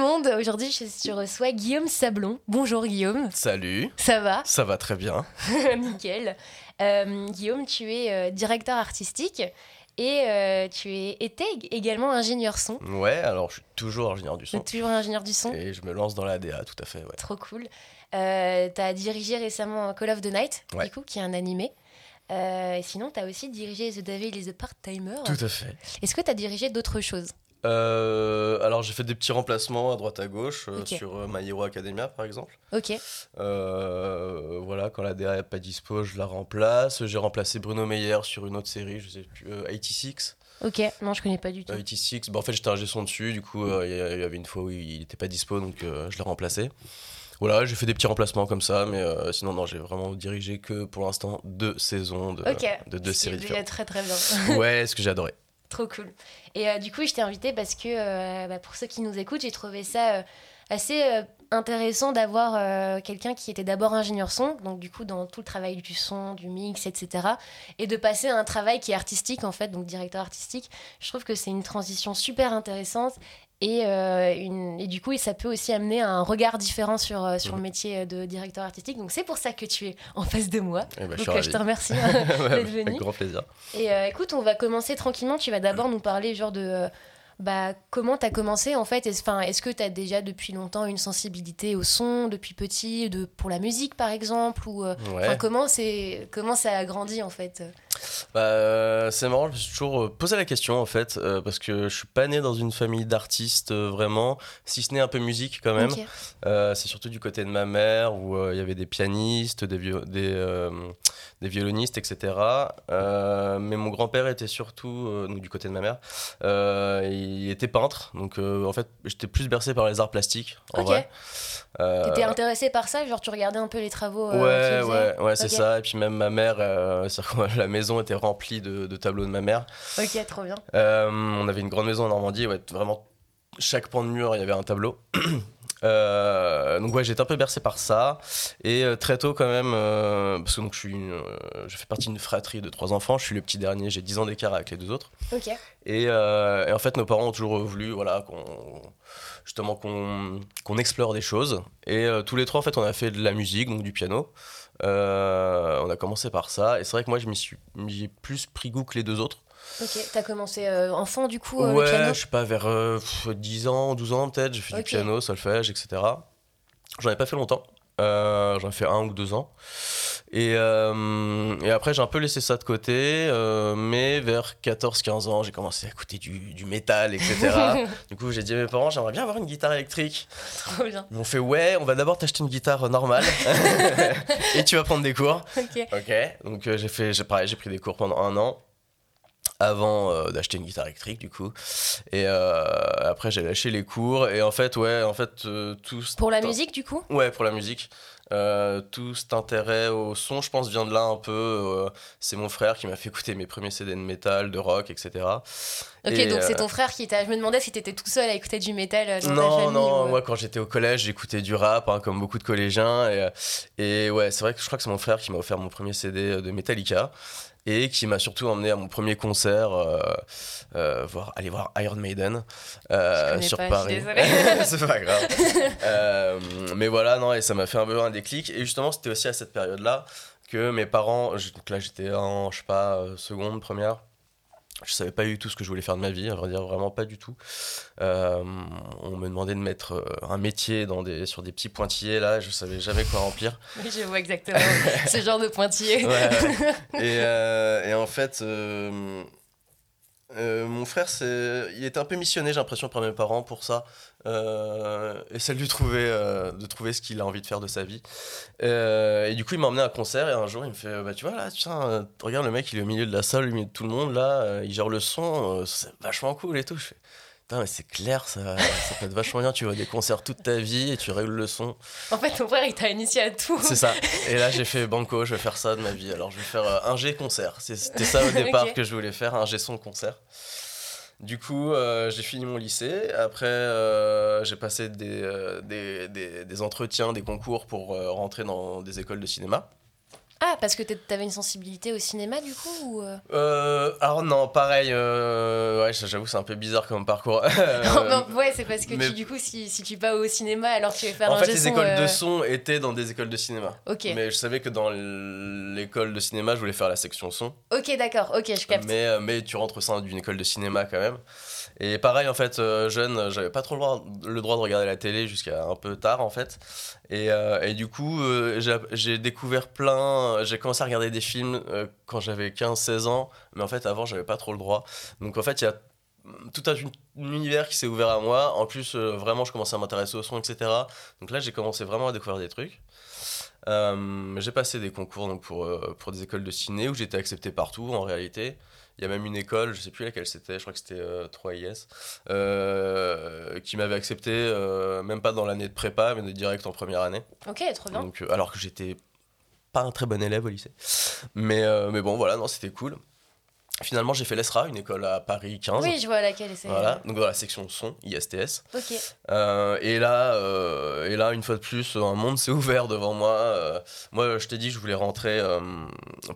monde. Aujourd'hui, je, reçois Guillaume Sablon. Bonjour Guillaume. Salut. Ça va Ça va très bien. Nickel. Euh, Guillaume, tu es euh, directeur artistique et euh, tu es, étais également ingénieur son. Ouais, alors je suis toujours ingénieur du son. Toujours ingénieur du son. Et je me lance dans la DA, tout à fait. Ouais. Trop cool. tu as dirigé récemment Call of the Night, du coup, qui est un animé. et sinon, tu as aussi dirigé The Devil is a Part-Timer. Tout à fait. Est-ce que tu as dirigé d'autres choses? Euh, alors j'ai fait des petits remplacements à droite à gauche euh, sur euh, My Hero Academia par exemple. Ok. voilà, quand la DA n'est pas dispo, je la remplace. J'ai remplacé Bruno Meyer sur une autre série, je sais plus, 86. Ok, non je connais pas du tout. 86, bah, en fait j'étais un son dessus, du coup il y, avait une fois où il n'était pas dispo donc je l'ai remplacé. Voilà, j'ai fait des petits remplacements comme ça, mais sinon non, j'ai vraiment dirigé que pour l'instant deux saisons de, de deux séries. C'est très très bien. ouais, ce que j'ai adoré. Trop cool. Et euh, du coup, je t'ai invité parce que euh, bah, pour ceux qui nous écoutent, j'ai trouvé ça euh, assez intéressant d'avoir quelqu'un qui était d'abord ingénieur son, donc du coup dans tout le travail du son, du mix, etc. Et de passer à un travail qui est artistique en fait, donc directeur artistique. Je trouve que c'est une transition super intéressante et, euh, une, et, du coup, ça peut aussi amener un regard différent sur, euh, sur le métier de directeur artistique. Donc, c'est pour ça que tu es en face de moi. Eh ben, Donc, je, euh, je, te remercie hein, d'être venu. Avec grand plaisir. Et écoute, on va commencer tranquillement. Tu vas d'abord nous parler genre de bah, comment tu as commencé en fait? Est-ce que tu as déjà depuis longtemps une sensibilité au son, depuis petit, de, pour la musique par exemple ou, euh, comment, comment ça a grandi en fait? Bah, euh, C'est marrant, je me suis toujours euh, posé la question en fait, parce que je suis pas né dans une famille d'artistes vraiment, si ce n'est un peu musique quand même. c'est surtout du côté de ma mère où il y avait des pianistes, des, des, des, violonistes, etc. mais mon grand-père était surtout, du côté de ma mère, il était peintre, donc euh, en fait j'étais plus bercé par les arts plastiques en vrai. Euh... T'étais intéressé par ça, genre tu regardais un peu les travaux. Euh, ouais, ouais, ouais, c'est ça. Et puis même ma mère, la maison était remplie de, de, tableaux de ma mère. Ok, trop bien. on avait une grande maison en Normandie, ouais, vraiment chaque pan de mur il y avait un tableau. Euh, donc ouais, j'étais un peu bercé par ça. Et euh, très tôt quand même, euh, parce que donc, je, suis je fais partie d'une fratrie de trois enfants, je suis le petit dernier, j'ai 10 ans d'écart avec les deux autres. Et, et, en fait, nos parents ont toujours voulu voilà, qu'on justement qu'on explore des choses. Et tous les trois, en fait, on a fait de la musique, donc du piano. on a commencé par ça. Et c'est vrai que moi, je m'y suis plus pris goût que les deux autres. Ok, t'as commencé euh, enfant du coup euh, ouais, le piano je sais pas, vers 10 euh, ans, 12 ans peut-être, j'ai fait du piano, solfège, etc. J'en ai pas fait longtemps, j'en ai fait un ou deux ans. Et, et après, j'ai un peu laissé ça de côté, mais vers 14-15 ans, j'ai commencé à écouter du, du métal, etc. du coup, j'ai dit à mes parents, j'aimerais bien avoir une guitare électrique. Trop bien. Ils m'ont fait, ouais, on va d'abord t'acheter une guitare normale et tu vas prendre des cours. Ok. Ok, donc j'ai fait, pareil, j'ai pris des cours pendant un an avant euh, d'acheter une guitare électrique du coup. Et euh, après j'ai lâché les cours. Et en fait ouais en fait euh, tout pour la musique du coup? Ouais pour la musique. Tout cet intérêt au son je pense vient de là un peu c'est mon frère qui m'a fait écouter mes premiers CD de métal de rock etc ok donc c'est ton frère qui t'a je me demandais si t'étais tout seul à écouter du métal dans non ta famille, non moi quand j'étais au collège j'écoutais du rap hein, comme beaucoup de collégiens. Et, et ouais c'est vrai que je crois que c'est mon frère qui m'a offert mon premier CD de Metallica et qui m'a surtout emmené à mon premier concert, euh, euh, voir, aller voir Iron Maiden euh, sur Paris. c'est pas grave. mais voilà, non, et ça m'a fait un peu un déclic. Et justement, c'était aussi à cette période-là que mes parents, donc là j'étais en, je sais pas, seconde, première, je savais pas du tout ce que je voulais faire de ma vie, à vrai dire, vraiment pas du tout. Euh, on me demandait de mettre euh, un métier dans des, sur des petits pointillés, là, je savais jamais quoi remplir. Oui, je vois exactement ce genre de pointillés. Et, euh, et, en fait, mon frère, il était un peu missionné, j'ai l'impression, par mes parents pour ça. Euh, essaie de lui trouver, euh, de trouver ce qu'il a envie de faire de sa vie. Euh, et du coup, il m'a emmené à un concert et un jour, il me fait Bah, tu vois, là, tiens, regarde le mec, il est au milieu de la salle, au milieu de tout le monde, là, il gère le son, c'est vachement cool et tout. Putain, mais c'est clair, ça, ça peut être vachement bien. Tu vois des concerts toute ta vie et tu règles le son. En fait, ton frère, il t'a initié à tout. C'est ça. Et là, j'ai fait Banco, je vais faire ça de ma vie. Alors, je vais faire un G concert. C'était ça au départ que je voulais faire, un G son concert. Du coup, euh, j'ai fini mon lycée. Après, euh, j'ai passé euh, des, des, des, entretiens, des concours pour rentrer dans des écoles de cinéma. Ah, parce que t'avais une sensibilité au cinéma du coup ou... Euh, euh alors non, pareil, euh, ouais, j'avoue c'est un peu bizarre comme parcours. non, ouais, c'est parce que tu, du coup, si, si, tu vas au cinéma alors tu veux faire en un En fait, les écoles de son étaient dans des écoles de cinéma. Ok. Mais je savais que dans l'école de cinéma, je voulais faire la section son. Ok, d'accord, ok, je capte. Mais, mais tu rentres au sein d'une école de cinéma quand même. Et pareil, en fait, euh, jeune, euh, j'avais pas trop le droit, de regarder la télé jusqu'à un peu tard, en fait. Et, euh, du coup, j'ai découvert plein. J'ai commencé à regarder des films quand j'avais 15-16 ans, mais en fait, avant, j'avais pas trop le droit. Donc, en fait, il y a tout un, univers qui s'est ouvert à moi. En plus, vraiment, je commençais à m'intéresser au son, etc. Donc là, j'ai commencé vraiment à découvrir des trucs. j'ai passé des concours donc, pour, pour des écoles de ciné où j'étais accepté partout en réalité. Il y a même une école, je sais plus laquelle c'était, je crois que c'était 3IS, euh, euh, qui m'avait accepté, euh, même pas dans l'année de prépa, mais direct en première année. Ok, trop bien. Donc, alors que j'étais pas un très bon élève au lycée. Mais, mais bon, voilà, non, c'était cool. Finalement, j'ai fait l'ESRA, une école à Paris 15. Oui, je vois laquelle c'est. Voilà, donc voilà, section son, ISTS. Ok. et, là, et là, une fois de plus, un monde s'est ouvert devant moi. moi, je t'ai dit, je voulais rentrer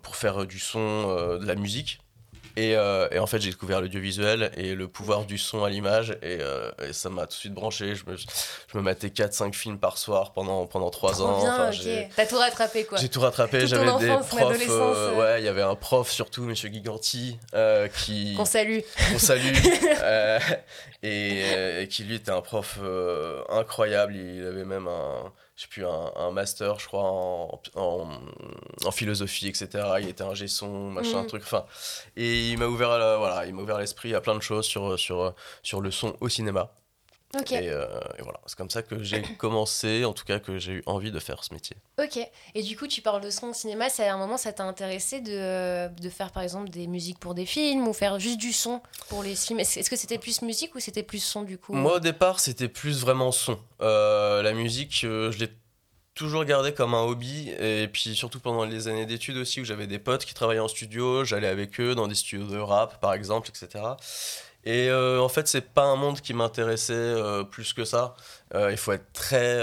pour faire du son, de la musique. Euh, et, en fait, j'ai découvert l'audiovisuel et le pouvoir du son à l'image. Et, euh, ça m'a tout de suite branché. Je me, je me matais 4-5 films par soir pendant, pendant 3 ans. Bien, T'as tout rattrapé quoi. J'ai tout rattrapé. J'avais des profs. Euh, ouais, il y avait un prof surtout, Monsieur Giganti, qui. Qu'on salue. Qu'on salue. et, et, qui lui était un prof incroyable. Il avait même un je sais plus, un, master, je crois, en, en, philosophie, etc. Il était un son, machin, mm. truc. Enfin, et il m'a ouvert, voilà, il m'a ouvert l'esprit à plein de choses sur, sur, sur le son au cinéma. Euh, et, voilà, c'est comme ça que j'ai commencé, en tout cas que j'ai eu envie de faire ce métier. Ok, et du coup tu parles de son au cinéma, c'est à un moment ça t'a intéressé de, de, faire par exemple des musiques pour des films ou faire juste du son pour les films? Est-ce que c'était plus musique ou c'était plus son du coup? Moi au départ c'était plus vraiment son. Euh, la musique, euh, je l'ai toujours gardé comme un hobby et puis surtout pendant les années d'études aussi où j'avais des potes qui travaillaient en studio, j'allais avec eux dans des studios de rap par exemple, etc. Et euh, en fait, c'est pas un monde qui m'intéressait euh, plus que ça. Euh, il faut être très.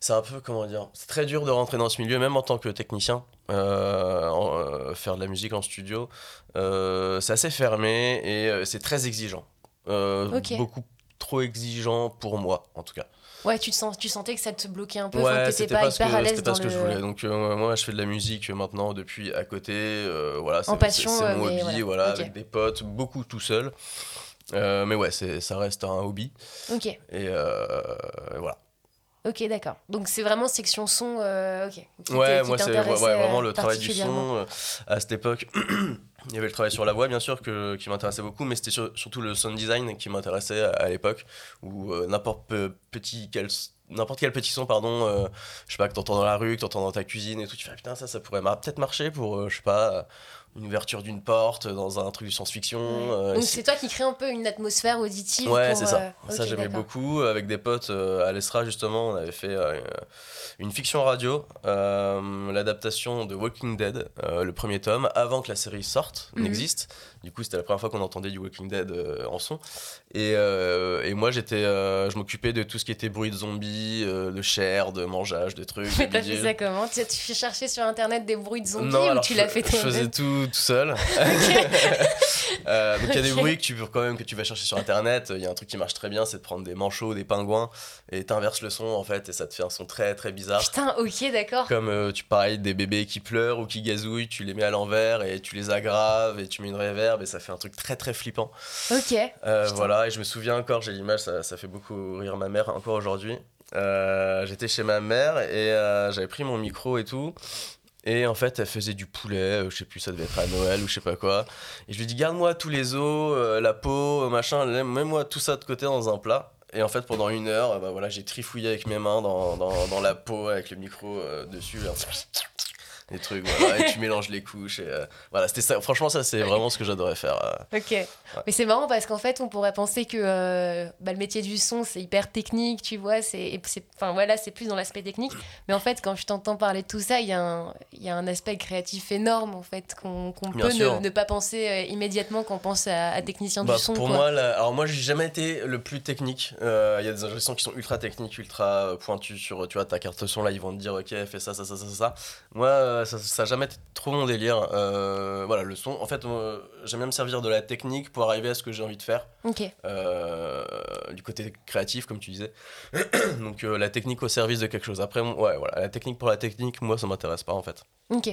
c'est un peu, comment dire, c'est très dur de rentrer dans ce milieu, même en tant que technicien. faire de la musique en studio, c'est assez fermé et c'est très exigeant. Beaucoup trop exigeant pour moi, en tout cas. Ouais, tu, te sens, tu sentais que ça te bloquait un peu, ouais, c'était pas, hyper à l'aise C'était pas ce que je voulais. Donc euh, moi, je fais de la musique maintenant depuis à côté. Euh, voilà, c'est, en passion, c'est, mon hobby, voilà, avec des potes, beaucoup tout seul. Euh, mais ouais, ça reste un hobby. Ok. Et, voilà. Ok, d'accord. Donc c'est vraiment section son. ok. ouais, moi c'est vraiment le travail du son à cette époque. Il y avait le travail sur la voix, bien sûr, que, qui m'intéressait beaucoup, mais c'était surtout le sound design qui m'intéressait à, l'époque, où euh, n'importe petit quel n'importe quel petit son pardon euh, je sais pas que t'entends dans la rue que t'entends dans ta cuisine et tout tu fais putain ça ça pourrait peut-être marcher pour euh, je sais pas une ouverture d'une porte dans un truc de science-fiction. Donc c'est toi qui crée un peu une atmosphère auditive. Ouais, c'est ça. ça j'aimais beaucoup. Avec des potes à l'Estra, justement, on avait fait une fiction radio, euh, l'adaptation de Walking Dead, euh, le premier tome, avant que la série sorte, mhm. n'existe. Du coup, c'était la première fois qu'on entendait du Walking Dead euh, en son. Et, et moi, j'étais, je m'occupais de tout ce qui était bruit de zombies, de chair, de mangeage, de trucs. Mais t'as fait ça comment? Tu as cherché sur internet des bruits de zombies ou tu l'as fait toi Je faisais tout, tout seul. donc il y a des bruits que tu, quand même, que tu vas chercher sur internet. Il y a un truc qui marche très bien, c'est de prendre des manchots, des pingouins, et t'inverses le son en fait, et ça te fait un son très très bizarre Putain, ok, d'accord. Comme euh, tu parles des bébés qui pleurent ou qui gazouillent, tu les mets à l'envers et tu les aggraves et tu mets une réverb et ça fait un truc très très flippant. Ok. Euh, voilà, et je me souviens encore, j'ai l'image, ça, ça, fait beaucoup rire ma mère encore aujourd'hui. Euh, j'étais chez ma mère et j'avais pris mon micro et tout. Et en fait, elle faisait du poulet, je sais plus, ça devait être à Noël ou je sais pas quoi. Et je lui dis, garde-moi tous les os, la peau, machin, mets-moi tout ça de côté dans un plat. Et en fait, pendant une heure, bah voilà, j'ai trifouillé avec mes mains dans, dans, dans la peau avec le micro euh, dessus des trucs, voilà, et tu mélanges les couches. Et, euh, voilà, c'était ça. Franchement, ça, c'est vraiment ce que j'adorais faire. Euh. Ok. Mais c'est marrant parce qu'en fait, on pourrait penser que euh, bah, le métier du son, c'est hyper technique, tu vois. C'est, enfin, voilà, c'est plus dans l'aspect technique. Mais en fait, quand je t'entends parler de tout ça, il y, a un, y a un aspect créatif énorme, en fait, qu'on, peut ne, pas penser immédiatement quand on pense à, technicien bah, du son. Pour moi, alors moi, j'ai jamais été le plus technique. Il y a des ingénieurs qui sont ultra techniques, ultra pointus sur, tu vois, ta carte son, là, ils vont te dire, ok, fais ça, ça, ça, ça, ça. Moi, euh, ça, ça a jamais été trop mon délire. Euh, voilà, le son. En fait, moi, j'aime bien me servir de la technique pour arriver à ce que j'ai envie de faire. Ok. Euh, du côté créatif, comme tu disais. Donc, euh, la technique au service de quelque chose. Après, ouais, voilà, la technique pour la technique, moi, ça m'intéresse pas, en fait. Ok.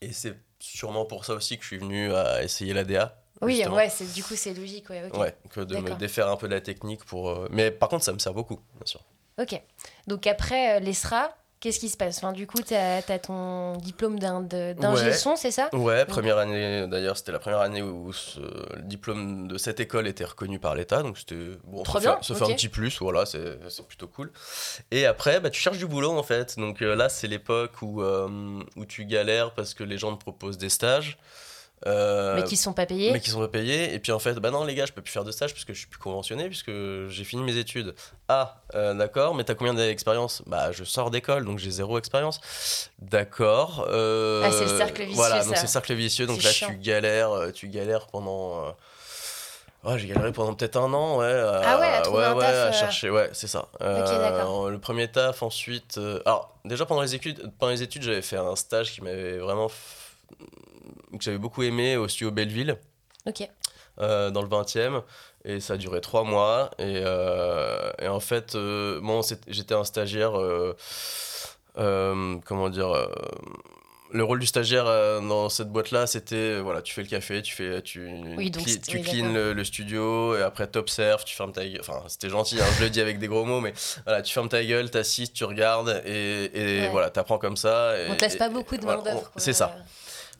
Et c'est sûrement pour ça aussi que je suis venu à essayer la DA. Oui, justement. ouais, c'est, du coup, c'est logique. Ouais, que de me défaire un peu de la technique pour. euh, Mais par contre, ça me sert beaucoup, bien sûr. Ok. Donc après euh, l'ESRA, qu'est-ce qui se passe? Enfin, Du coup, tu as, ton diplôme d'ingé Ouais. son, c'est ça? Ouais, première année, d'ailleurs, c'était la première année où ce- le diplôme de cette école était reconnu par l'État, donc c'était bon, Trop ça, bien, fait, ça fait ok. un petit plus, voilà, c'est c'est plutôt cool. Et après, bah, tu cherches du boulot en fait, donc euh, là, c'est l'époque où, euh, où tu galères parce que les gens te proposent des stages. Euh, Mais qui sont pas payés mais qui sont pas payés. Et puis en fait, bah non, les gars, je peux plus faire de stage puisque je suis plus conventionné, puisque j'ai fini mes études. Ah, euh, d'accord, mais t'as combien d'expérience Bah, je sors d'école, donc j'ai zéro expérience. D'accord. euh, Ah, c'est le cercle vicieux, Voilà, donc c'est le cercle vicieux. Donc là, chiant. tu galères, tu galères pendant. Ouais, j'ai galéré pendant peut-être un an, ouais. à- Ah ouais, à trouver un ouais, taf, à chercher, ouais, c'est ça. Le premier taf, ensuite. Alors, déjà pendant les études, pendant les études, j'avais fait un stage qui m'avait vraiment. Que j'avais beaucoup aimé au studio Belleville Ok. euh, dans le 20e et ça a duré trois mois et, euh, et en fait euh, bon c'est- j'étais un stagiaire euh, euh, comment dire euh, le rôle du stagiaire euh, dans cette boîte là c'était euh, voilà tu fais le café tu fais tu Oui, donc cli- c'est- tu d'accord. le, le studio et après t'observes tu fermes ta gueule enfin c'était gentil hein, je le dis avec des gros mots mais voilà tu fermes ta gueule t'assistes tu regardes et, et Ouais. voilà t'apprends comme ça et- On te laisse pas beaucoup de voilà, main d'œuvre. c'est ça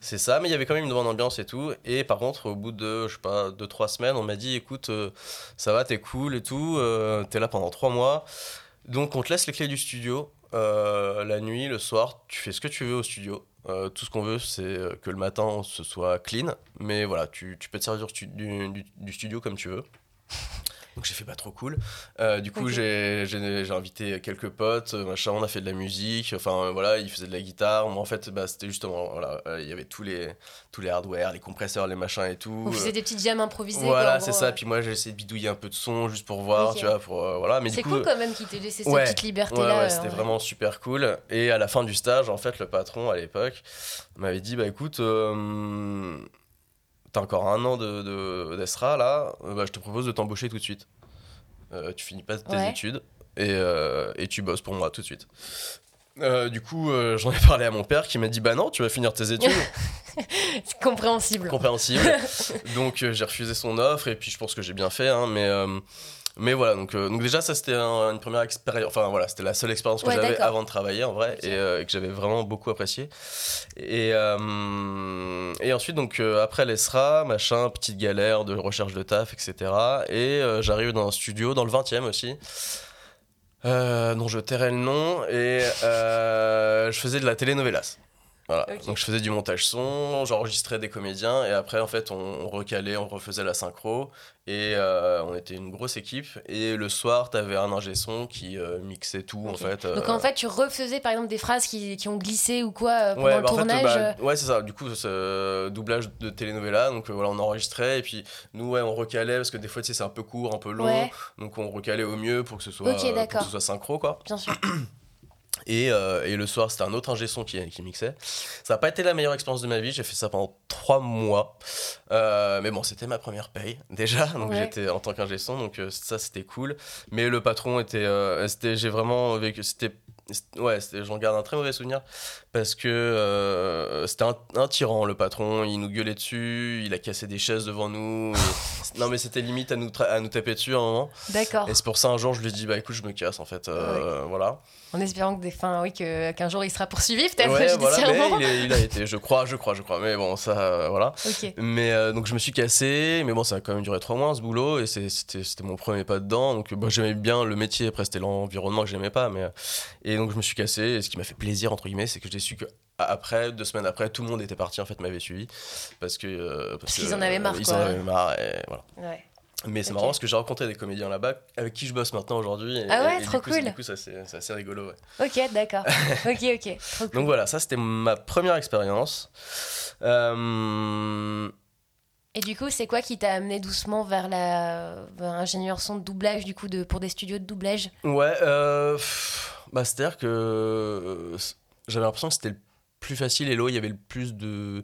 c'est ça, mais il y avait quand même une bonne ambiance et tout. Et par contre, au bout de, je sais pas, deux, trois semaines, on m'a dit écoute, euh, ça va, t'es cool et tout, euh, t'es là pendant trois mois. Donc on te laisse les clés du studio euh, la nuit, le soir, tu fais ce que tu veux au studio. Euh, tout ce qu'on veut, c'est que le matin, ce soit clean. Mais voilà, tu, tu peux te servir du- du studio comme tu veux. Donc j'ai fait pas trop cool. Euh, du coup, Ok. j'ai invité quelques potes, euh, machin, on a fait de la musique. Enfin euh, voilà, ils faisaient de la guitare. Moi en fait, bah, c'était justement, voilà, euh, il y avait tous les, tous les hardware, les compresseurs, les machins et tout. Vous faisiez des petites jams improvisées. Voilà, c'est ça. Puis moi, j'ai essayé de bidouiller un peu de son juste pour voir, tu vois, pour voilà. Mais C'est du coup, cool quand même qu'ils t'aient laissé cette petite Ouais, ouais, euh, c'était vraiment super cool. Et à la fin du stage, en fait, le patron à l'époque m'avait dit Bah écoute, euh, t'as encore un an de, de- d'ESRA là, euh, bah, je te propose de t'embaucher tout de suite. Euh, tu finis pas tes Ouais. études et, euh, et tu bosses pour moi tout de suite. Euh, du coup, j'en ai parlé à mon père qui m'a dit Bah non, tu vas finir tes études. C'est compréhensible. compréhensible. donc j'ai refusé son offre et puis je pense que j'ai bien fait, hein, mais, mais voilà. Donc, euh, donc déjà ça c'était un- une première expérience. Enfin voilà, c'était la seule expérience que Ouais, j'avais avant de travailler en vrai et, euh, que j'avais vraiment beaucoup apprécié. Et, euh, et ensuite donc après l'ESRA, machin, petite galère de recherche de taf, etc. Et j'arrive dans un studio dans le 20e aussi. Euh, dont je tairai le nom et je faisais de la telenovelas. Voilà. Donc je faisais du montage son, j'enregistrais des comédiens et après en fait on, on recalait, on refaisait la synchro et euh, on était une grosse équipe et le soir t'avais un ingé son qui euh, mixait tout en fait. Donc euh, en fait, tu refaisais par exemple des phrases qui, qui ont glissé ou quoi pendant Ouais, le bah, en fait, tournage. bah, ouais, c'est ça. Du coup, euh, doublage de telenovela. Donc voilà, on enregistrait et puis nous, ouais, on recalait parce que des fois, tu sais, c'est un peu court, un peu long. Ouais. Donc on recalait au mieux pour que ce soit, pour que ce soit synchro, quoi. Bien sûr. Et, euh, et le soir, c'était un autre ingé son qui, qui mixait. Ça n'a pas été la meilleure expérience de ma vie. J'ai fait ça pendant trois mois. Euh, mais bon, c'était ma première paye déjà. Donc Ouais. j'étais en tant qu'ingé son. Donc euh, ça, c'était cool. Mais le patron était. c'était j'ai vraiment vécu. C'était. Ouais, j'en garde un très mauvais souvenir parce que euh, c'était un, un tyran, le patron. Il nous gueulait dessus, il a cassé des chaises devant nous. et- non, mais c'était limite à nous, tra- à nous taper dessus à un moment. D'accord. Et c'est pour ça, un jour, je lui ai dit, bah écoute, je me casse en fait. Euh, Voilà. En espérant que des fins, oui, que qu'un jour il sera poursuivi peut-être Ouais, voilà, mais judiciairement. il, est- il a été, je crois, je crois, je crois. Mais bon, ça, euh, voilà. Ok. Mais euh, donc je me suis cassé, mais bon, ça a quand même duré trois mois ce boulot, et c'était mon premier pas dedans. Donc bah, j'aimais bien le métier, après c'était l'environnement que j'aimais pas. Mais... euh, Et donc je me suis cassé, et ce qui m'a fait plaisir, entre guillemets, c'est que j'ai su que après, deux semaines après, tout le monde était parti, en fait, m'avait suivi. Parce que. euh, Parce qu'ils en avaient marre, Ils quoi. en avaient marre, et voilà. Ouais. Mais c'est marrant parce que j'ai rencontré des comédiens là-bas avec qui je bosse maintenant aujourd'hui. Ah ouais, et, et trop du coup, cool. c'est- Du coup, ça, c'est c'est assez rigolo, ouais. Ok, d'accord. ok, ok. Trop cool. Donc voilà, ça c'était ma première expérience. Euh, Et du coup, c'est quoi qui t'a amené doucement vers la vers ingénieur son de doublage du coup de pour des studios de doublage? Ouais, euh, bah c'est-à-dire que euh, j'avais l'impression que c'était le plus facile et là où il y avait le plus de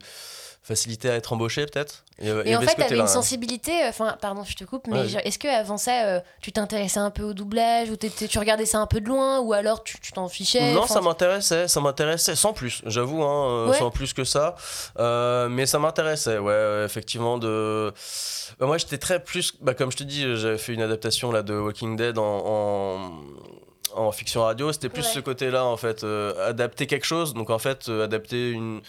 facilité à être embauché peut-être et, euh, en fait tu avais une sensibilité euh, enfin pardon je te coupe mais est-ce que avant ça euh, tu t'intéressais un peu au doublage ou tu regardais ça un peu de loin ou alors tu t'en fichais non ça m'intéressait ça m'intéressait sans plus j'avoue hein, sans plus que ça. Mais ça m'intéressait ouais effectivement de bah, moi j'étais très plus bah, comme je te dis j'avais fait une adaptation là de Walking Dead en, en fiction radio, c'était plus ce côté-là en fait, adapter quelque chose, donc en fait adapter une,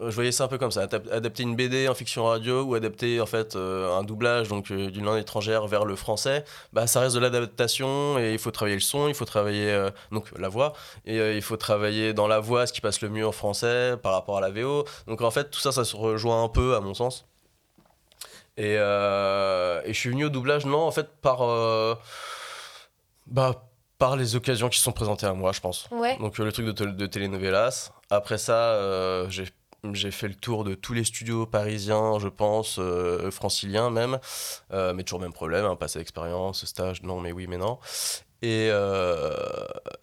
je voyais ça un peu comme ça, adapter une BD en fiction radio ou adapter en fait euh, un doublage donc euh, d'une langue étrangère vers le français, bah ça reste de l'adaptation et il faut travailler le son, il faut travailler euh, donc la voix et il faut travailler dans la voix ce qui passe le mieux en français par rapport à la VO. Donc en fait tout ça ça se rejoint un peu à mon sens. Et, et je suis venu au doublage non en fait par bah par les occasions qui sont présentées à moi, je pense. Donc le truc de, de telenovelas. Après ça, j'ai j'ai fait le tour de tous les studios parisiens, je pense, euh, franciliens même, euh, mais toujours même problème, hein, passer d'expérience, stage, non, mais oui, mais non. Et, euh,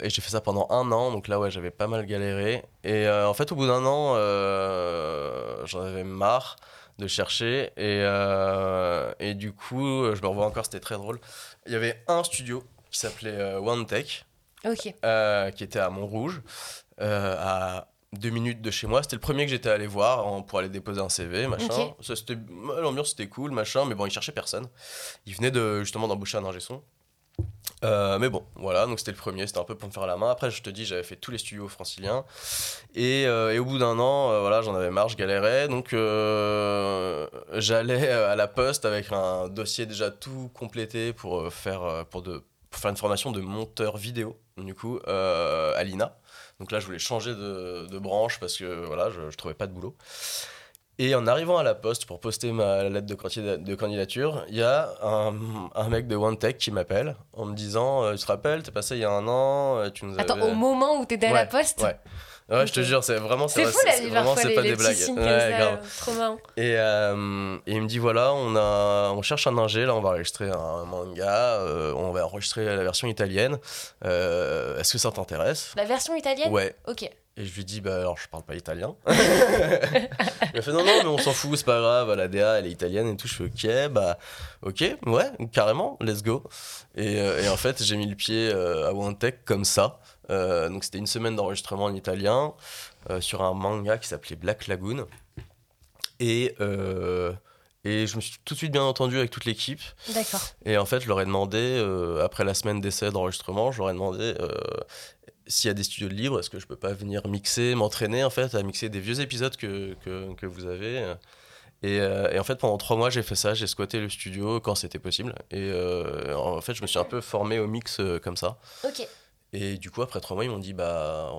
et j'ai fait ça pendant un an, donc là, ouais, j'avais pas mal galéré. Et en fait, au bout d'un an, j'en avais marre de chercher. Et, et du coup, je me revois encore, c'était très drôle. Il y avait un studio qui s'appelait One Tech, qui était à Montrouge, à deux minutes de chez moi. C'était le premier que j'étais allé voir pour aller déposer un CV, machin. L'ambiance c'était cool, machin, mais bon, il cherchait personne. Il venait de, justement d'embaucher un ingé son. Euh, mais bon, voilà, donc c'était le premier, c'était un peu pour me faire la main. Après, je te dis, j'avais fait tous les studios franciliens. Et, euh, et au bout d'un an, euh, voilà, j'en avais marre, je galérais. Donc j'allais à la poste avec un dossier déjà tout complété pour faire, pour de, pour faire une formation de monteur vidéo, du coup, à l'INA. Donc là, je voulais changer de, branche parce que voilà, je, je trouvais pas de boulot. Et en arrivant à la poste pour poster ma lettre de, candidature, il y a un, mec de OneTech qui m'appelle en me disant euh, Tu te rappelles, t'es passé il y a un an, euh, tu nous Attends, au moment où t'étais à la poste? Ouais. Ouais, je te jure, c'est vraiment c'est fou la vie vraiment c'est pas des blagues. Ouais, trop marrant. Et, euh, et, il me dit voilà, on a on cherche un ingé là, on va enregistrer un manga, on va enregistrer la version italienne. Est-ce que ça t'intéresse? La version italienne? Ouais. OK. Et je lui dis, bah alors je parle pas italien. il a fait, non, non, mais on s'en fout, c'est pas grave, la DA elle est italienne et tout. Je fais, ok, bah, ok, ouais, carrément, let's go. Et, euh, et en fait, j'ai mis le pied euh, à OneTech comme ça. Euh, donc c'était une semaine d'enregistrement en italien sur un manga qui s'appelait Black Lagoon. Et. Et je me suis tout de suite bien entendu avec toute l'équipe. D'accord. Et en fait, je leur ai demandé, après la semaine d'essai d'enregistrement, je leur ai demandé s'il y a des studios de libre, est-ce que je peux pas venir mixer, m'entraîner en fait à mixer des vieux épisodes que, que, que vous avez et, euh, et, en fait pendant trois mois j'ai fait ça, j'ai squatté le studio quand c'était possible et euh, en fait je me suis un peu formé au mix euh, comme ça. Ok. Et du coup, après trois mois, ils m'ont dit bah,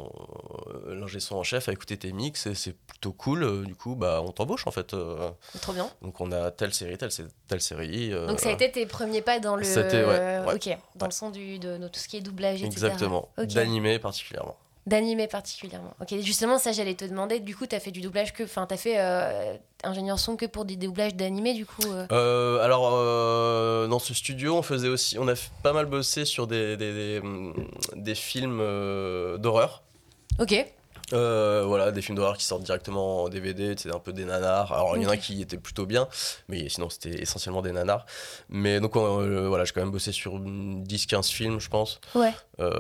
l'ingé son en chef a écouté tes mix et c'est plutôt cool. Euh, du coup, bah, on t'embauche en fait. Euh. Trop bien. Donc, on a telle série, telle, telle série. Euh. Donc, ça a été tes premiers pas dans le. C'était, ouais, Ok, dans le son du, de, tout ce qui est doublage, etc. Exactement. D'animé particulièrement. D'animer particulièrement. Ok, justement, ça j'allais te demander. Du coup, tu as fait du doublage que. Enfin, tu as fait euh, ingénieur son que pour des doublages d'animé, du coup euh euh, Alors, dans ce studio, on faisait aussi. On a pas mal bossé sur des, des, des, des films d'horreur. Ok. Euh, voilà, des films d'horreur qui sortent directement en DVD, c'est un peu des nanars. Alors il y en a qui étaient plutôt bien, mais sinon c'était essentiellement des nanars. Mais donc euh, voilà, j'ai quand même bossé sur 10-15 films, je pense. Ouais. Euh,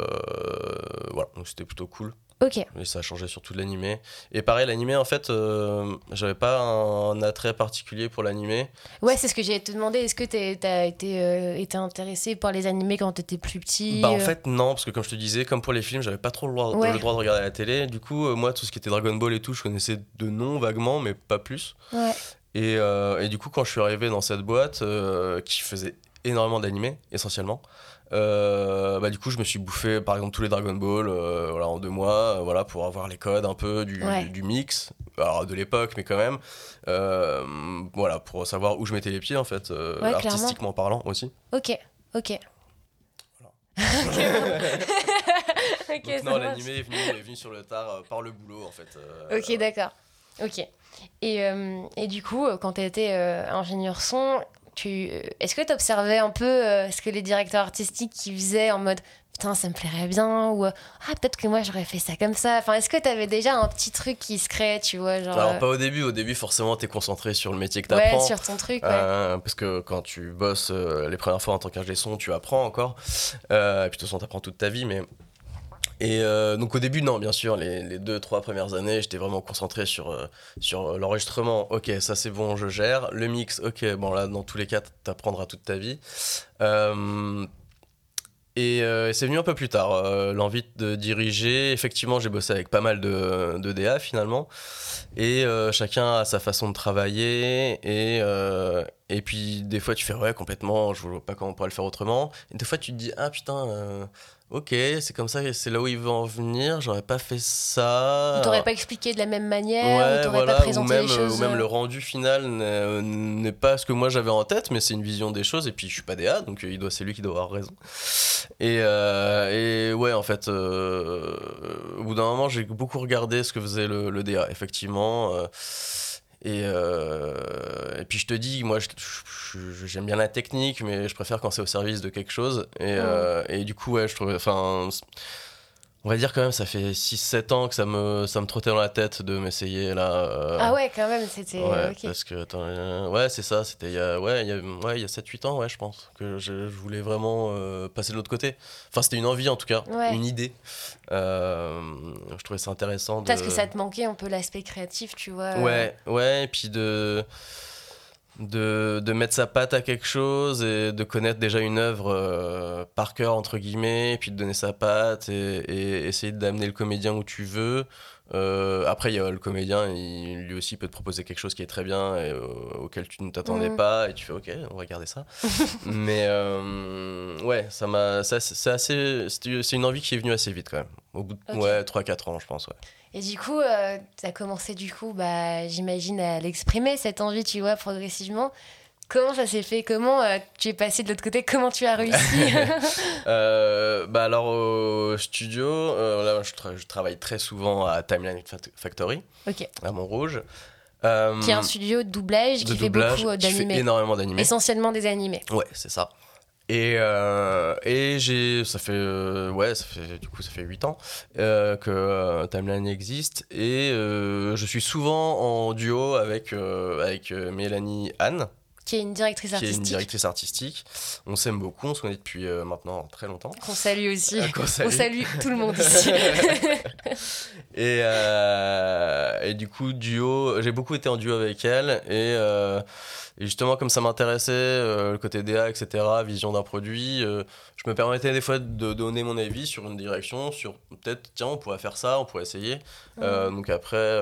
voilà, donc c'était plutôt cool. Ok. Et ça a changé surtout l'animé. Et pareil, l'animé, en fait, euh, j'avais pas un attrait particulier pour l'animé. Ouais, c'est ce que j'allais te demander. Est-ce que t'as été, euh, été intéressé par les animés quand t'étais plus petit Bah, en euh fait, non, parce que comme je te disais, comme pour les films, j'avais pas trop le droit, le droit de regarder la télé. Du coup, moi, tout ce qui était Dragon Ball et tout, je connaissais de nom vaguement, mais pas plus. Ouais. Et, et, du coup, quand je suis arrivé dans cette boîte qui faisait énormément d'animés, essentiellement, euh, bah, du coup, je me suis bouffé par exemple tous les Dragon Ball euh, voilà, en deux mois, euh, voilà, pour avoir les codes un peu du, du, mix, alors de l'époque, mais quand même, voilà, pour savoir où je mettais les pieds en fait, artistiquement parlant aussi. Ok, ok. Donc, non, l'animé est venu, est venu sur le tard par le boulot en fait. ok, d'accord. Ok. Et, et, du coup, quand tu étais ingénieur son, est-ce que tu observais un peu euh, ce que les directeurs artistiques qui faisaient en mode putain, ça me plairait bien ou ah, peut-être que moi j'aurais fait ça comme ça. Enfin, est-ce que tu avais déjà un petit truc qui se crée, tu vois genre, Alors, euh, pas au début. Au début, forcément, t'es concentré sur le métier que t'apprends. Ouais, sur ton truc, ouais. Euh, parce que quand tu bosses euh, les premières fois en tant qu'ingé son, tu apprends encore. Euh, et puis de toute façon, t'apprends toute ta vie. Mais... Et euh, donc au début, non, bien sûr, les, les deux, trois premières années, j'étais vraiment concentré sur, euh, sur l'enregistrement. Ok, ça c'est bon, je gère. Le mix, ok, bon là, dans tous les cas, t'apprendras toute ta vie. Euh, et euh, c'est venu un peu plus tard, euh, l'envie de diriger. Effectivement, j'ai bossé avec pas mal de, de DA finalement. Et euh, chacun a sa façon de travailler. Et, euh, et puis des fois, tu fais ouais, complètement, je vois pas comment on pourrait le faire autrement. Et des fois, tu te dis ah putain, euh, ok, c'est comme ça, c'est là où il veut en venir, j'aurais pas fait ça. Ou t'aurais pas expliqué de la même manière, Ouais, ou t'aurais voilà, pas présenté ou même, les choses. ou même euh, le rendu final n'est n'est pas ce que moi j'avais en tête, mais c'est une vision des choses. Et puis je suis pas DA, donc euh, il doit, c'est lui qui doit avoir raison. Et, euh, et ouais, en fait, euh, au bout d'un moment, j'ai beaucoup regardé ce que faisait le, le DA, effectivement. euh, et, euh, et puis je te dis, moi j'aime bien la technique, mais je préfère quand c'est au service de quelque chose. Et, euh, et du coup, ouais, je trouve. Enfin, on va dire quand même, ça fait 6-7 ans que ça me, ça me trottait dans la tête de m'essayer là. euh, Ah ouais, quand même, c'était. Ouais, parce que attends, euh, ouais, c'est ça, c'était il y a ouais, il y a ouais, il y a 7 8 ans, ouais, je pense que je, je voulais vraiment euh, passer de l'autre côté. Enfin, c'était une envie en tout cas, Ouais. une idée. Euh, je trouvais ça intéressant de Parce que ça te manquait un peu l'aspect créatif, tu vois. Ouais, ouais, et puis de de, de mettre sa patte à quelque chose et de connaître déjà une œuvre euh, par cœur entre guillemets et puis de donner sa patte et, et essayer d'amener le comédien où tu veux Euh, après il y a le comédien il, lui aussi peut te proposer quelque chose qui est très bien et euh, auquel tu ne t'attendais Mhm. pas et tu fais ok on va garder ça mais euh, ouais ça m'a c'est assez c'est une envie qui est venue assez vite quand même au bout de ouais 3-4 ans je pense ouais Et du coup, euh, t'as commencé, du coup, bah, j'imagine, à l'exprimer, cette envie, tu vois, progressivement. Comment ça s'est fait? Comment euh, tu es passé de l'autre côté? Comment tu as réussi? Euh, bah alors au studio, euh, là je, tra- je travaille très souvent à Timeline Fact- Factory, à Montrouge. Qui est un studio de doublage de qui fait beaucoup qui fait d'animés. énormément d'animés. Essentiellement des animés. Ouais, c'est ça. Et, et j'ai, ça fait, ouais, ça fait, du coup, ça fait 8 ans que Timeline existe. Et je suis souvent en duo avec, avec Mélanie Anne, Qui est une directrice qui est une artistique. directrice artistique. On s'aime beaucoup, on se connaît depuis euh, maintenant très longtemps. Qu'on salue aussi. Euh, qu'on On salue tout le monde ici. Et, euh, et du coup, duo, j'ai beaucoup été en duo avec elle. Et, et justement, comme ça m'intéressait, le côté DA, etc., vision d'un produit, je me permettais des fois de donner mon avis sur une direction, sur peut-être, tiens, on pourrait faire ça, on pourrait essayer. Euh, donc après,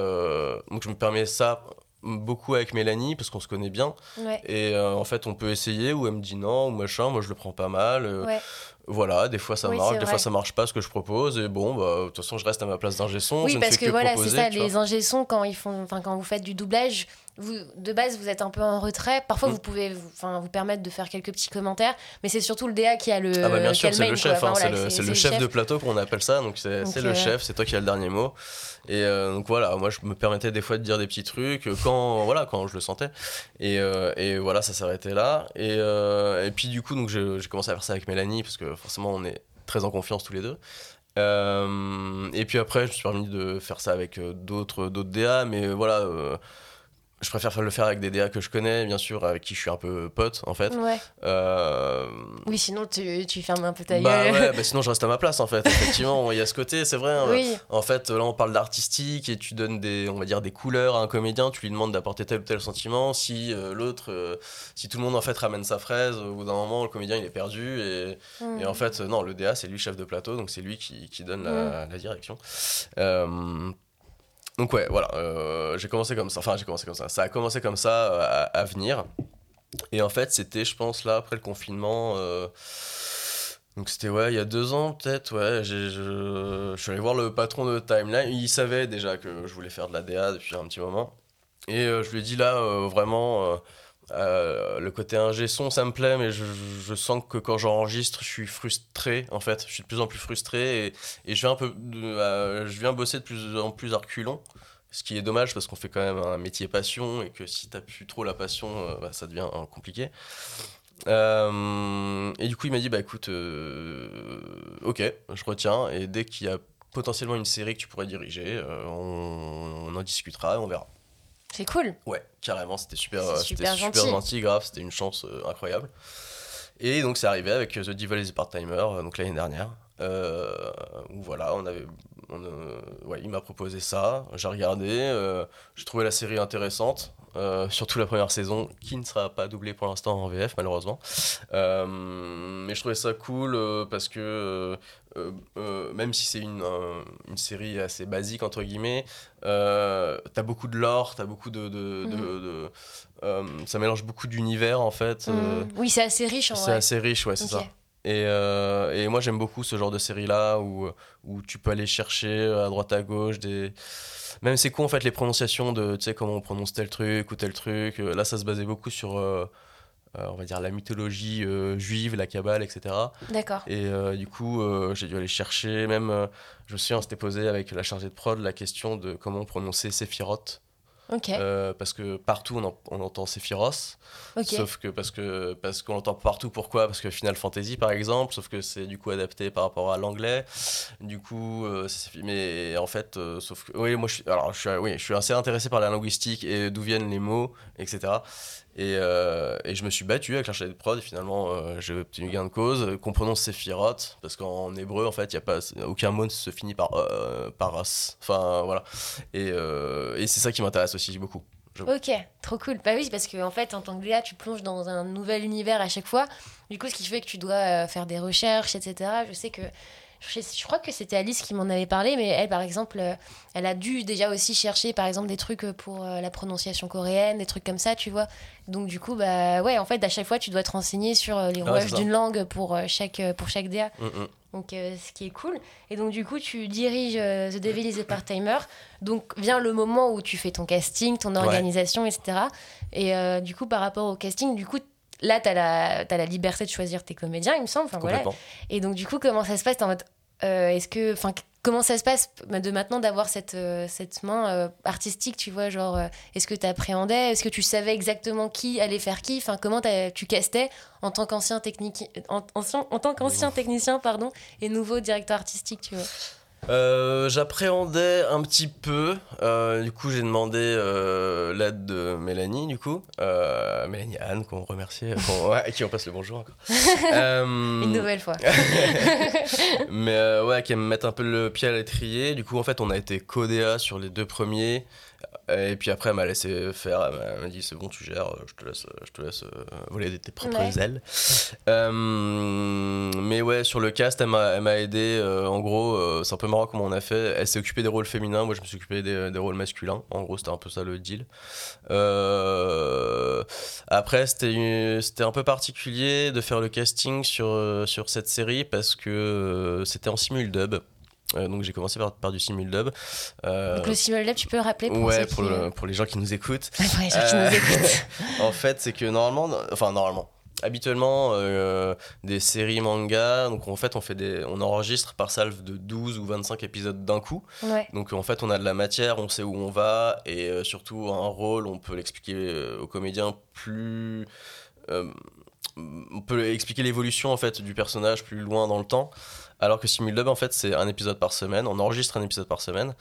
donc je me permets ça beaucoup avec Mélanie parce qu'on se connaît bien ouais. et euh, en fait on peut essayer ou elle me dit non ou machin moi je le prends pas mal euh, Ouais. voilà des fois ça Oui, marche des fois ça marche pas ce que je propose et bon bah de toute façon je reste à ma place d'ingé son je Oui, ne parce fais que que voilà, c'est ça, les ingé quand, ils font, enfin, quand vous faites du doublage, vous, de base, vous êtes un peu en retrait. Parfois, Mm. vous pouvez vous, vous permettre de faire quelques petits commentaires, mais c'est surtout le DA qui a le. Ah bah bien sûr, c'est le chef, Enfin, hein, voilà, c'est le, chef de plateau qu'on appelle ça, donc c'est le euh, chef, c'est toi qui as le dernier mot. Et euh, donc voilà, moi je me permettais des fois de dire des petits trucs euh, quand, voilà, quand je le sentais. Et, euh, et voilà, ça s'arrêtait là. Et, et puis du coup, donc j'ai commencé à faire ça avec Mélanie, parce que forcément on est très en confiance tous les deux. Et puis après, je me suis permis de faire ça avec d'autres d'autres DA, mais voilà, je préfère le faire avec des DA que je connais, bien sûr, avec qui je suis un peu pote en fait. Ouais. Euh, Oui, sinon, tu, tu fermes un peu ta bah gueule. ouais, bah sinon je reste à ma place en fait. Effectivement, il y a ce côté, c'est vrai. hein. oui, En fait, là on parle d'artistique et tu donnes des, on va dire des couleurs à un comédien, tu lui demandes d'apporter tel ou tel sentiment. Si euh, l'autre, euh, si tout le monde en fait ramène sa fraise, au bout d'un moment le comédien il est perdu et, Mm. et en fait non, le DA c'est lui chef de plateau, donc c'est lui qui, qui donne la, Mm. la direction. Donc ouais, voilà, euh, j'ai commencé comme ça. Enfin, j'ai commencé comme ça. Ça a commencé comme ça euh, à, venir. Et en fait, c'était, je pense, là, après le confinement. euh, donc c'était, ouais, il y a deux ans, peut-être, ouais. Je, suis allé voir le patron de Timeline. Il savait déjà que je voulais faire de la DA depuis un petit moment. Et je lui ai dit, là, vraiment, euh, le côté ingé son, ça me plaît, mais je, sens que quand j'enregistre, je suis frustré, en fait. Je suis de plus en plus frustré et, je, viens un peu euh, je viens bosser de plus en plus à reculons. Ce qui est dommage parce qu'on fait quand même un métier passion et que si t'as plus trop la passion, euh, bah, ça devient compliqué. Et du coup, il m'a dit bah écoute, ok, je retiens. Et dès qu'il y a potentiellement une série que tu pourrais diriger, on, on en discutera et on verra. C'est cool. Ouais, carrément, c'était super, euh, c'était super super gentil. gentil, grave, c'était une chance euh, incroyable. Et donc c'est arrivé avec The Devil is a Part-Timer, euh, donc l'année dernière. Euh, où voilà, on avait, on, euh, ouais, il m'a proposé ça, j'ai regardé, euh, j'ai trouvé la série intéressante, euh, surtout la première saison, qui ne sera pas doublée pour l'instant en VF malheureusement. Mais je trouvais ça cool parce que euh, euh, euh, même si c'est une, euh, une série assez basique entre guillemets, t'as beaucoup de lore, t'as beaucoup de, de, de- Mhm. de- ça mélange beaucoup d'univers en fait. Mm. Oui, c'est assez riche en c'est vrai. assez riche, ouais, c'est ça. Et, euh, et moi j'aime beaucoup ce genre de série là où, où tu peux aller chercher à droite à gauche des. Même c'est con en fait les prononciations de tu sais comment on prononce tel truc ou tel truc. Euh, Là ça se basait beaucoup sur euh, on va dire la mythologie euh, juive, la Kabbale, etc. D'accord. Et du coup j'ai dû aller chercher, même je me souviens on s'était posé avec la chargée de prod la question de comment prononcer Sephiroth. Euh, parce que partout on, en- on entend Sephiroth. ok. Sauf que parce que parce qu'on l'entend partout. Pourquoi? Parce que Final Fantasy par exemple. Sauf que c'est du coup adapté par rapport à l'anglais. Du coup, euh, mais en fait, euh, sauf que oui, moi je suis alors je suis oui, je suis assez intéressé par la linguistique et d'où viennent les mots, etc. Et, euh, et je me suis battu avec l'architecte de prod et finalement euh, j'ai obtenu gain de cause. Qu'on prononce Sephiroth parce qu'en hébreu en fait y a pas aucun mot ne se finit par euh. Enfin voilà. Et, euh, et c'est ça qui m'intéresse aussi beaucoup. Ok, trop cool. Bah oui, parce que en fait, en tant que DA, tu plonges dans un nouvel univers à chaque fois. Du coup, ce qui fait que tu dois faire des recherches, etc. Je sais que. Je, crois que c'était Alice qui m'en avait parlé, mais elle, par exemple, euh, elle a dû déjà aussi chercher, par exemple, des trucs pour euh, la prononciation coréenne, des trucs comme ça, tu vois. Donc, du coup, bah ouais, en fait, à chaque fois, tu dois te renseigner sur euh, les Ouais, rouages d'une langue pour, euh, chaque, euh, pour chaque DA. Mm, mm. Donc, euh, ce qui est cool. Et donc, du coup, tu diriges euh, The Devil is a Part-Timer. Donc, vient le moment où tu fais ton casting, ton organisation, etc. Et euh, du coup, par rapport au casting, du coup, là, tu as, la t'as la liberté de choisir tes comédiens, il me semble. Enfin, voilà. Et donc, du coup, comment ça se passe? T'es en mode, euh, Est-ce que. Enfin, comment ça se passe de maintenant d'avoir cette, euh, cette main euh, artistique, tu vois Genre, euh, est-ce que tu appréhendais Est-ce que tu savais exactement qui allait faire qui Enfin, comment tu castais en tant qu'ancien technique, en, ancien- en tant qu'ancien technicien, pardon, et nouveau directeur artistique, tu vois? Euh, J'appréhendais un petit peu. Euh, du coup, j'ai demandé euh, l'aide de Mélanie, du coup. Mélanie Anne, qu'on remercie, qu'on- ouais, à qui on passe le bonjour encore. Une nouvelle fois. mais ouais, qu'elle me mette un peu le pied à l'étrier. Du coup, en fait, on a été codéa sur les deux premiers. Euh, Et puis après, elle m'a laissé faire. Elle m'a- dit c'est bon, tu gères. Je te laisse, je te laisse euh, voler tes propres Ouais. ailes. Euh, mais ouais, sur le cast, elle m'a, aidé. euh, en gros, euh, c'est un peu marrant comment on a fait. Elle s'est occupée des rôles féminins. Moi, je me suis occupé des, des rôles masculins. En gros, c'était un peu ça le deal. Euh, après, c'était, un peu particulier de faire le casting sur, euh, sur cette série parce que euh, c'était en simuldub. Euh, donc j'ai commencé par, par du simuldub. Euh, Donc le simuldub, tu peux le rappeler pour ouais, ceux pour, qui... le- pour les gens qui nous écoutent. pour les gens qui Euh, nous écoutent. en fait, c'est que normalement, enfin normalement, habituellement, euh, des séries manga, donc en fait, on fait des, on enregistre par salve de 12 ou 25 épisodes d'un coup. Ouais. Donc en fait, on a de la matière, on sait où on va, et euh, surtout un rôle, on peut l'expliquer euh, aux comédiens plus. euh, on peut expliquer l'évolution en fait du personnage plus loin dans le temps. Alors que Simuldub, en fait, c'est un épisode par semaine. On enregistre un épisode par semaine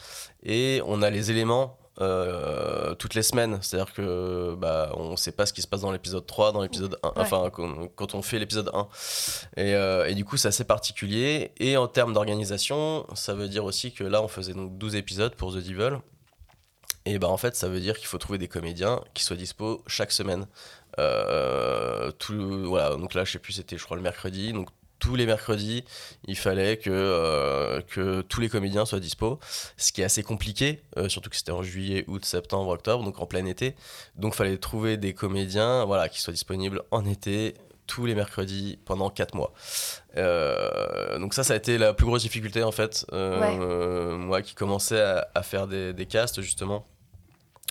et on a les éléments euh, toutes les semaines. C'est-à-dire que bah, on sait pas ce qui se passe dans l'épisode 3, dans l'épisode 1, enfin quand, quand on fait l'épisode 1. Et, euh, et du coup, c'est assez particulier. Et en termes d'organisation, ça veut dire aussi que là, on faisait donc 12 épisodes pour The Devil. Et bah en fait, ça veut dire qu'il faut trouver des comédiens qui soient dispo chaque semaine. Euh, tout, voilà, donc là, je sais plus, c'était je crois le mercredi. Donc tous les mercredis, il fallait que, euh, que tous les comédiens soient dispo, ce qui est assez compliqué, euh, surtout que c'était en juillet, août, septembre, octobre, donc en plein été. Donc fallait trouver des comédiens voilà, qui soient disponibles en été, tous les mercredis, pendant 4 mois. Euh, donc ça, ça a été la plus grosse difficulté en fait. Ouais. moi qui commençais à, à faire des, des casts, justement,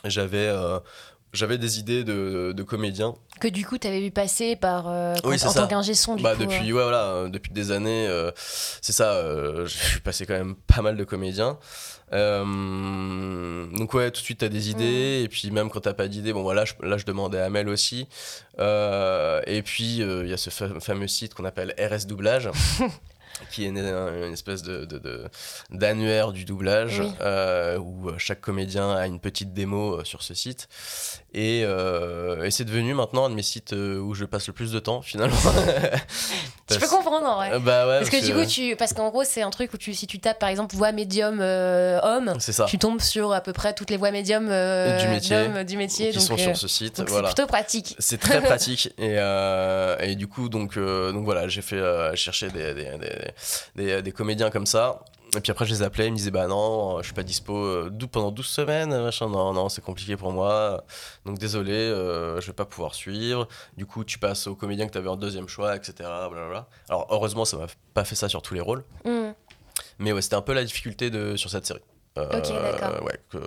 j'avais... j'avais des idées de, de comédiens. Que du coup, tu avais vu passer par, euh, Oui, en ça. tant qu'ingé son, du bah, coup. depuis, euh. ouais, voilà, euh, depuis des années, euh, c'est ça, je suis passé quand même pas mal de comédiens. Donc ouais, tout de suite t'as des idées, Mm. et puis même quand t'as pas d'idées, bon voilà, je, là je demandais à Amel aussi. Et puis il y a ce fa- fameux site qu'on appelle RS Doublage. qui est une, une espèce de, d'annuaire du doublage Oui. euh, où chaque comédien a une petite démo sur ce site et, euh, et c'est devenu maintenant un de mes sites euh, où je passe le plus de temps finalement Je peux comprendre en vrai. Euh, bah ouais Parce que du coup, tu... parce qu'en gros, c'est un truc où tu, si tu tapes par exemple voix médium homme, ça tu tombes sur à peu près toutes les voix médium Du métier. d'hommes du métier. qui donc sont sur ce site c'est voilà plutôt pratique. c'est très pratique et, et du coup donc donc voilà j'ai fait chercher des, des, des- des comédiens comme ça et puis après je les appelais ils me disaient bah non je suis pas dispo euh, pendant 12 semaines machin non non c'est compliqué pour moi donc désolé euh, je vais pas pouvoir suivre du coup tu passes au comédien que tu avais en deuxième choix etc blablabla. alors heureusement ça m'a pas fait ça sur tous les rôles Hmm. mais ouais c'était un peu la difficulté de sur cette série Euh, Ok, d'accord. ouais que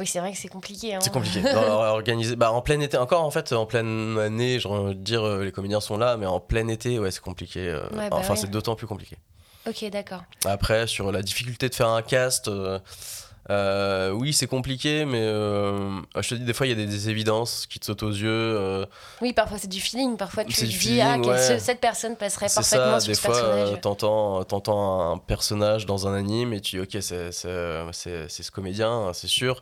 Oui, c'est vrai que c'est compliqué. hein. c'est compliqué. Organiser, bah, en plein été, encore en fait, en pleine année, envie de dire, euh, les comédiens sont là, mais en plein été, ouais, c'est compliqué. euh, Ouais, bah enfin, oui. c'est d'autant plus compliqué. Ok, d'accord. Après, sur la difficulté de faire un cast, euh, euh, oui, c'est compliqué, mais euh, je te dis, des fois, il y a des, des évidences qui te sautent aux yeux. Oui, parfois c'est du feeling. Parfois tu te dis, ah, feeling, ouais. cette personne passerait parfaitement ça, sur des ce fois, personnage. t'entends, t'entends un personnage dans un anime et tu dis, ok, c'est, c'est, c'est, c'est ce comédien, c'est sûr.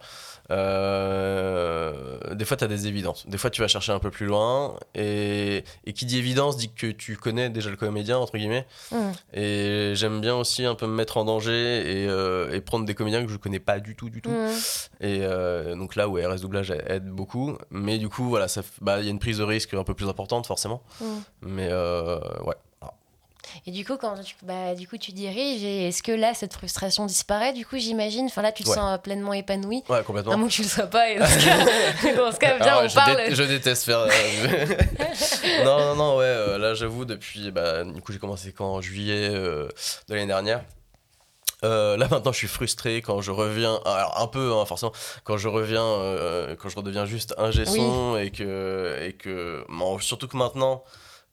Euh, des fois, tu as des évidences. Des fois, tu vas chercher un peu plus loin. Et, et qui dit évidence dit que tu connais déjà le comédien, entre guillemets. Hmm. Et j'aime bien aussi un peu me mettre en danger et, euh, et prendre des comédiens que je connais pas du tout, du tout. Hmm. Et euh, donc là où RS Doublage aide beaucoup. Mais du coup, voilà, bah, il y a une prise de risque un peu plus importante, forcément. Hmm. Mais ouais. Et du coup, quand tu, bah, du coup, tu diriges, et est-ce que là, cette frustration disparaît? Du coup, j'imagine. Enfin, là, tu te Ouais. sens pleinement épanoui. Ouais, À complètement. moins que tu le sois pas. Et dans ce cas, dans ce cas viens, Alors, on je, parle. dé- je déteste faire. euh, non, non, non, ouais. euh, là, j'avoue, depuis. Bah, du coup, j'ai commencé quand En juillet euh, de l'année dernière. Euh, là maintenant je suis frustré quand je reviens alors un peu hein, forcément quand je reviens euh, quand je redeviens juste un son et que et que bon, surtout que maintenant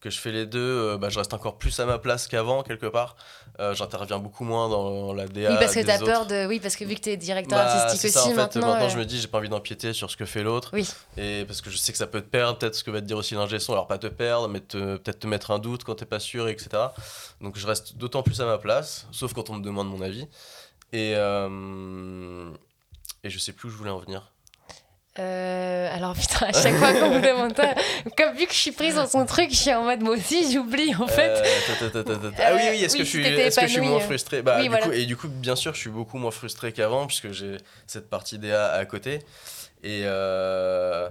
que je fais les deux euh, bah, je reste encore plus à ma place qu'avant quelque part Euh, j'interviens beaucoup moins dans la DA Oui, parce que t'as autres. peur de. Oui, parce que vu que t'es directeur Bah, artistique aussi ça, en fait, maintenant. maintenant euh, je me dis j'ai pas envie d'empiéter sur ce que fait l'autre Oui. et parce que je sais que ça peut te perdre peut-être ce que va te dire aussi l'ingé son alors pas te perdre mais peut-être te mettre un doute quand t'es pas sûr etc donc je reste d'autant plus à ma place sauf quand on me demande mon avis et euh, et je sais plus où je voulais en venir Euh, alors putain, à chaque fois qu'on me demande ça, comme vu que je suis prise dans son truc, je suis en mode moi aussi, j'oublie en fait. Euh, ta, ta, ta, ta, ta. ah oui oui est-ce oui, que je suis est-ce que je suis moins euh. frustré? Bah Oui, du voilà. coup et du coup bien sûr je suis beaucoup moins frustré qu'avant puisque j'ai cette partie DA à côté et euh,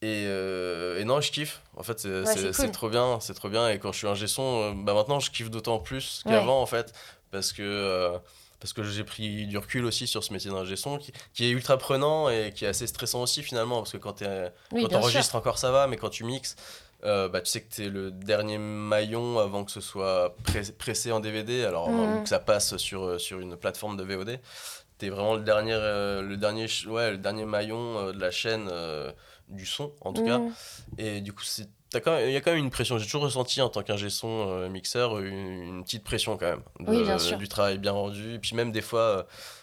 et, euh, et non, je kiffe. En fait, c'est cool. trop bien, c'est trop bien. Et quand je suis un son, euh, bah maintenant, je kiffe d'autant plus Ouais. qu'avant, en fait, parce que euh, parce que j'ai pris du recul aussi sur ce métier d'ingé son, qui, qui est ultra prenant et qui est assez stressant aussi finalement, parce que quand Oui, sûr. t'enregistres encore ça va, mais quand tu mixes, euh, bah, tu sais que t'es le dernier maillon avant que ce soit pressé en DVD, alors ou que ça passe sur, euh, sur une plateforme de VOD. T'es vraiment le dernier, euh, le, dernier, ouais, le dernier maillon euh, de la chaîne du son, en tout cas. Mm. Et du coup, c'est- il y a quand même une pression. J'ai toujours ressenti en tant qu'ingé son euh, mixeur une, une petite pression quand même. de- Oui, bien sûr. Du travail bien rendu. Et puis même des fois, euh,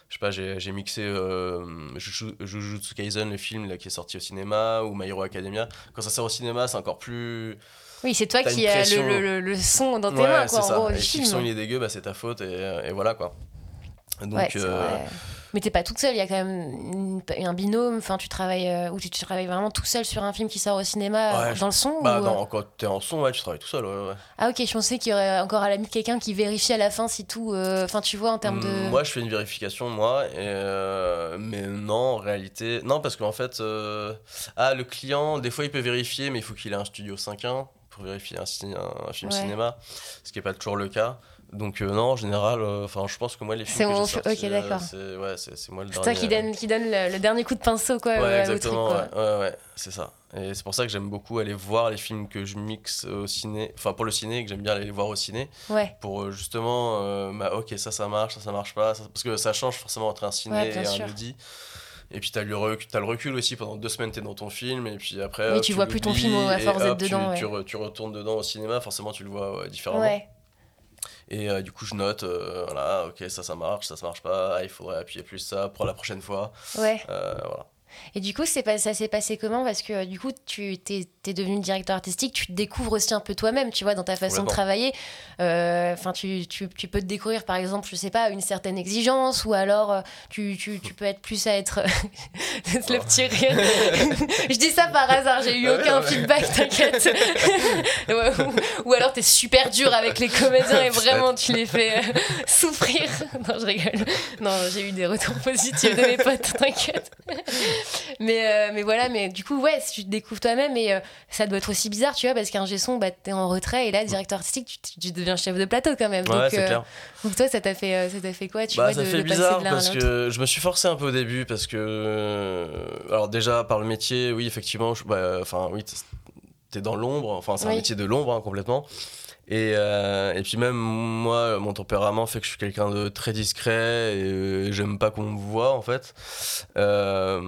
je sais pas, j'ai mixé euh, Jujutsu Kaisen, le film là, qui est sorti au cinéma, ou My Hero Academia. Quand ça sort au cinéma, c'est encore plus. Oui, c'est toi qui as le, le, le son dans tes ouais, mains, quoi, en ça. gros, et le si le son il est dégueu, bah, c'est ta faute, et, et voilà quoi. Donc, Ouais, euh. Mais t'es pas toute seule, il y a quand même une- un binôme, enfin tu travailles euh, ou tu, tu travailles vraiment tout seul sur un film qui sort au cinéma Ouais, euh, dans le son bah, ou, euh, non, quand t'es en son, ouais, tu travailles tout seul. Ouais, ouais. Ah ok, je pensais qu'il y aurait encore à la limite quelqu'un qui vérifie à la fin si tout, euh, enfin tu vois en termes de... Mm, Moi, je fais une vérification, moi, et, euh, mais non, en réalité, non, parce qu'en fait, euh, ah, le client, des fois, il peut vérifier, mais il faut qu'il ait un studio 5.1 pour vérifier un, un- film Ouais. cinéma, ce qui n'est pas toujours le cas. Donc euh, non, en général, euh, enfin, je pense que moi, les C'est films que sortis, ok, d'accord. euh, c'est ouais, c'est c'est moi le C'est dernier. toi qui donne, qui donne le, le dernier coup de pinceau quoi, Ouais, euh, au truc, exactement, quoi. ouais, ouais, ouais, c'est ça. Et c'est pour ça que j'aime beaucoup aller voir les films que je mixe au ciné, enfin pour le ciné, que j'aime bien aller les voir au ciné Ouais, pour euh, justement euh, bah, ok ça ça marche ça ça marche pas ça- parce que ça change forcément entre un ciné Ouais, et sûr. un audi Et puis, tu as, le recul aussi. Pendant deux semaines, tu es dans ton film. Et puis après. Oui, tu vois plus ton film à force d'être dedans. Tu, tu, retournes dedans au cinéma, forcément, tu le vois différemment. Ouais. Et euh, du coup, je note, euh, voilà, ok, ça, ça marche, ça, ça marche pas, il faudrait appuyer plus ça pour la prochaine fois. Ouais. voilà. Et du coup, ça s'est passé comment? Parce que du coup, tu t'es es devenu directeur artistique, tu te découvres aussi un peu toi-même, tu vois, dans ta façon de travailler. Euh, enfin, tu, tu, tu, peux te découvrir, par exemple, je sais pas, une certaine exigence, ou alors euh, tu, tu, tu peux être plus à être. le petit rire. je dis ça par hasard, j'ai eu aucun feedback, t'inquiète. ou, alors t'es super dur avec les comédiens et vraiment tu les fais euh, souffrir. Non, je rigole. Non, j'ai eu des retours positifs de mes potes, t'inquiète mais, euh, mais voilà, mais du coup, ouais, si tu te découvres toi-même, et euh, ça doit être aussi bizarre, tu vois, parce qu'un G-son, bah, t'es en retrait, et là, directeur artistique, tu, deviens chef de plateau quand même. Ouais, donc, euh, clair. donc, toi, ça t'a fait, ça fait quoi tu bah, vois, Ça de, fait bizarre parce que je me suis forcé un peu au début, parce que. Alors, déjà, par le métier, oui, effectivement, bah, enfin, oui, t'es dans l'ombre, enfin, c'est un métier de l'ombre, hein, complètement. Et, et, puis même moi, mon tempérament fait que je suis quelqu'un de très discret et j'aime pas qu'on me voit en fait. Euh,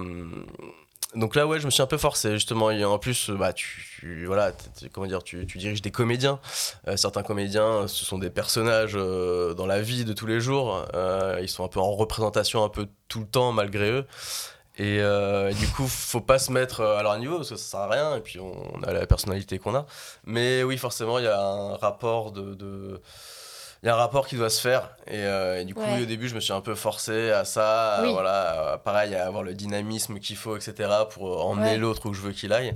donc là, ouais, je me suis un peu forcé, justement. Et en plus, bah, tu, voilà, comment dire, tu, tu, diriges des comédiens. Euh, certains comédiens, ce sont des personnages euh, dans la vie de tous les jours. Euh, ils sont un peu en représentation un peu tout le temps, malgré eux. Et, du coup, faut pas se mettre à leur niveau parce que ça sert à rien. Et puis, on, a la personnalité qu'on a. Mais oui, forcément, il y a un rapport de, de il y a un rapport qui doit se faire. Et, euh, du coup, au début, je me suis un peu forcé à ça. voilà, pareil, à avoir le dynamisme qu'il faut, etc., pour emmener l'autre où je veux qu'il aille.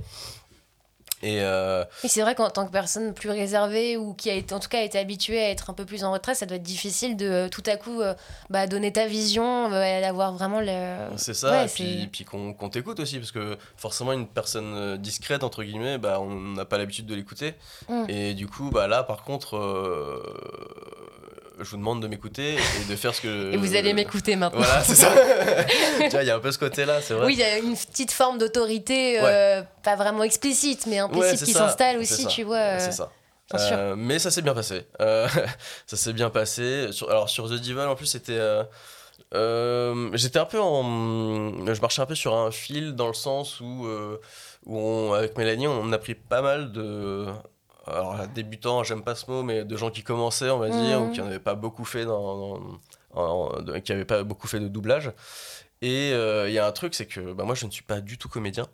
Et, euh... c'est vrai qu'en tant que personne plus réservée ou qui a été, en tout cas été habituée à être un peu plus en retrait, ça doit être difficile de euh, tout à coup euh, bah, donner ta vision, d'avoir vraiment le. C'est ça, et puis, puis qu'on t'écoute aussi, parce que forcément, une personne discrète, entre guillemets, bah, on n'a pas l'habitude de l'écouter. Mmh. Et du coup, bah, là, par contre, je vous demande de m'écouter et de faire ce que. Et vous allez m'écouter maintenant. Voilà, c'est ça. tu vois, il y a un peu ce côté-là, c'est vrai. Oui, il y a une petite forme d'autorité, euh, pas vraiment explicite, mais implicite qui s'installe aussi, tu vois. C'est ça. Euh, mais ça s'est bien passé. Euh, ça s'est bien passé. alors sur The Dival, en plus, c'était. J'étais un peu en. Je marchais un peu sur un fil dans le sens où, où avec Mélanie, on a pris pas mal de alors débutant, j'aime pas ce mot, mais de gens qui commençaient, on va dire, ou qui n'avaient pas beaucoup fait dans, qui n'avaient pas beaucoup fait de doublage. Et euh, il y a un truc, c'est que bah, moi, je ne suis pas du tout comédien.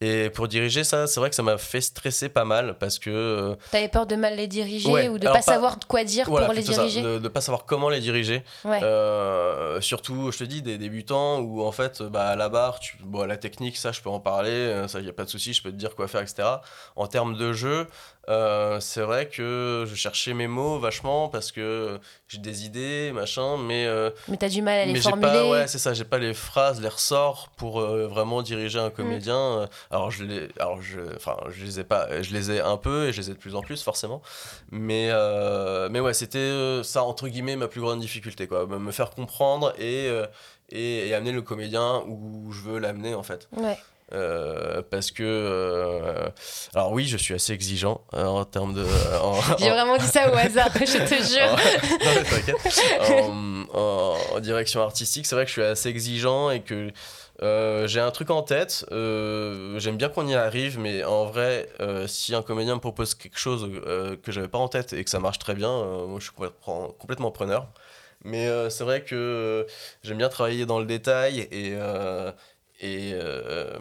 Et pour diriger ça, c'est vrai que ça m'a fait stresser pas mal parce que. Euh, T'avais peur de mal les diriger ou de pas, pas, savoir quoi dire pour les diriger? De ne pas savoir comment les diriger. Euh, surtout, je te dis, des débutants où en fait, bah, à la barre, tu... bon, la technique, ça, je peux en parler, ça, il n'y a pas de souci, je peux te dire quoi faire, etc. En termes de jeu, euh, c'est vrai que je cherchais mes mots vachement parce que j'ai des idées, machin, mais. Euh, mais t'as du mal à les mais formuler. Pas, ouais, c'est ça, j'ai pas les phrases, les ressorts pour euh, vraiment diriger un comédien. Mm. Alors, je les, alors je, enfin, je les ai pas, je les ai un peu et je les ai de plus en plus, forcément. Mais, mais ouais, c'était ça, entre guillemets, ma plus grande difficulté, quoi. Me faire comprendre et, et, et amener le comédien où je veux l'amener, en fait. Ouais. Euh, parce que euh, alors oui je suis assez exigeant hein, en termes de j'ai vraiment dit ça au hasard je te jure. En, en, direction artistique c'est vrai que je suis assez exigeant et que euh, j'ai un truc en tête j'aime bien qu'on y arrive mais en vrai si un comédien me propose quelque chose que j'avais pas en tête et que ça marche très bien moi je suis complètement, complètement preneur. Mais c'est vrai que j'aime bien travailler dans le détail et et, euh,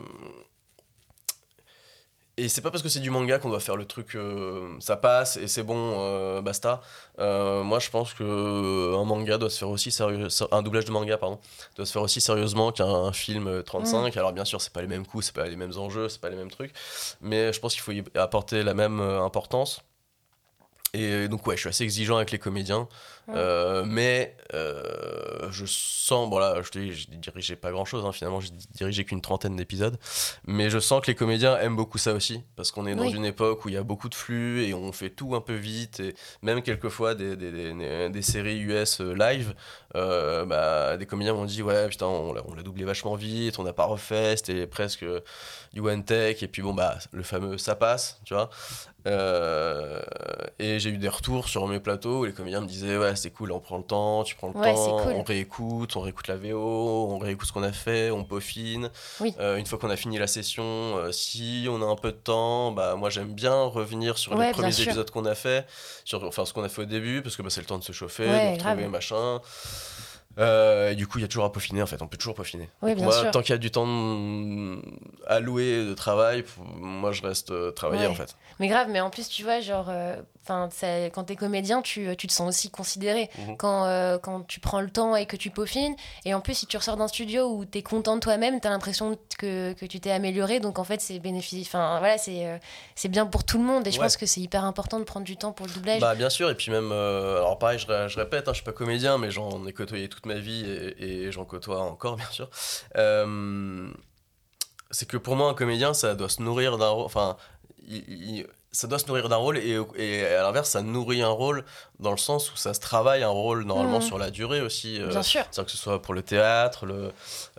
et c'est pas parce que c'est du manga qu'on doit faire le truc, euh, ça passe et c'est bon, euh, basta. moi, je pense que un manga doit se faire aussi sérieux, un doublage de manga, pardon, doit se faire aussi sérieusement qu'un film 35. Mm. Alors bien sûr, c'est pas les mêmes coups, c'est pas les mêmes enjeux, c'est pas les mêmes trucs, mais je pense qu'il faut y apporter la même importance. Et donc, ouais, je suis assez exigeant avec les comédiens. Euh, mais euh, je sens, bon là, je te dis, je dirigeais pas grand chose, hein, finalement, j'ai dirigé qu'une trentaine d'épisodes. Mais je sens que les comédiens aiment beaucoup ça aussi. Parce qu'on est dans une époque où il y a beaucoup de flux et on fait tout un peu vite. Et même quelquefois, des, des, des, des séries US euh, live, bah, des comédiens m'ont dit, ouais, putain, on l'a doublé vachement vite, on n'a pas refait, c'était presque du one take. Et puis bon, bah, le fameux ça passe, tu vois. Et j'ai eu des retours sur mes plateaux où les comédiens me disaient Ouais, c'est cool, on prend le temps, tu prends le Ouais, temps, cool. on réécoute, on réécoute la VO, on réécoute ce qu'on a fait, on peaufine. Oui. Euh, une fois qu'on a fini la session, euh, si on a un peu de temps, bah, moi j'aime bien revenir sur Ouais, les premiers sûr. épisodes qu'on a fait, sur enfin, ce qu'on a fait au début, parce que bah, c'est le temps de se chauffer, Ouais, de retrouver grave. machin. Euh, et du coup, il y a toujours à peaufiner en fait, on peut toujours peaufiner. Oui, Donc bien moi, sûr. tant qu'il y a du temps alloué de travail, moi je reste travailler en fait. Mais grave, mais en plus, tu vois, genre, 'fin, ça- quand t'es comédien, tu, tu te sens aussi considéré. Mhm. Quand, euh, quand tu prends le temps et que tu peaufines. Et en plus, si tu ressors d'un studio où t'es content de toi-même, t'as l'impression que, que tu t'es amélioré. Donc en fait, c'est bénéfique. Enfin, voilà, c'est euh, c'est bien pour tout le monde. Et je pense que c'est hyper important de prendre du temps pour le doublage. Bah bien sûr, et puis même, euh, alors pareil, je, je répète, hein, je suis pas comédien, mais j'en ai côtoyé toute ma vie et, et j'en côtoie encore, bien sûr. C'est que pour moi, un comédien, ça doit se nourrir d'un enfin, il- il- ça doit se nourrir d'un rôle, et, et à l'inverse, ça nourrit un rôle dans le sens où ça se travaille un rôle normalement Mhm. sur la durée aussi. euh, bien sûr. c'est-à-dire que ce soit pour le théâtre, le,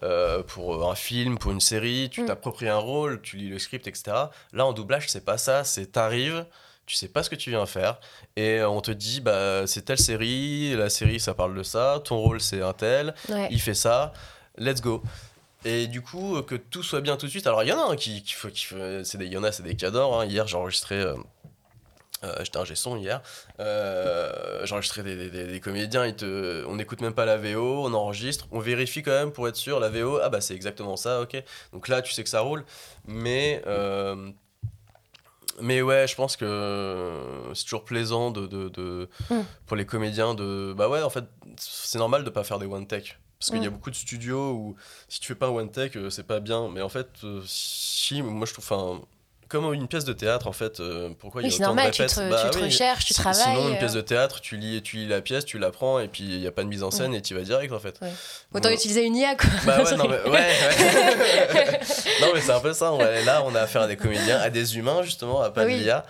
euh, pour un film, pour une série, tu Mm. t'appropries un rôle, tu lis le script, etc. Là, en doublage, c'est pas ça. C'est t'arrives, tu sais pas ce que tu viens faire, et on te dit, bah, c'est telle série, la série, ça parle de ça, ton rôle, c'est un tel, Ouais. il fait ça, let's go. Et du coup, euh, que tout soit bien tout de suite. Alors, il y en a un qui, qui, faut- qui fait- c'est des, il y en a, c'est des cadors. hein. Hier, j'ai enregistré. euh, euh, J'étais un son hier. Euh, j'ai enregistré des, des- des- des comédiens. Ils te, on n'écoute même pas la VO, on enregistre. On vérifie quand même pour être sûr. La VO, ah bah c'est exactement ça, ok. Donc là, tu sais que ça roule. Mais. euh, mais ouais, je pense que c'est toujours plaisant de, de, de- Mm. pour les comédiens de. Bah ouais, en fait, c'est normal de pas faire des one take. Parce qu'il y a Mm. beaucoup de studios où si tu fais pas un one take, euh, c'est pas bien. Mais en fait, euh, si, moi je trouve. Enfin, comme une pièce de théâtre, en fait, euh, pourquoi il y a autant normal, de tu répètes te, Bah tu te oui, recherches, tu travailles. Sinon, une euh, pièce de théâtre, tu lis, tu lis la pièce, tu la prends, et puis il n'y a pas de mise en scène, et tu vas direct, en fait. Ouais. Autant Bon. utiliser une IA, quoi. Bah ouais, non mais, ouais, ouais. non, mais c'est un peu ça. ouais. Là, on a affaire à des comédiens, à des humains, justement, à pas de Oui. l'IA.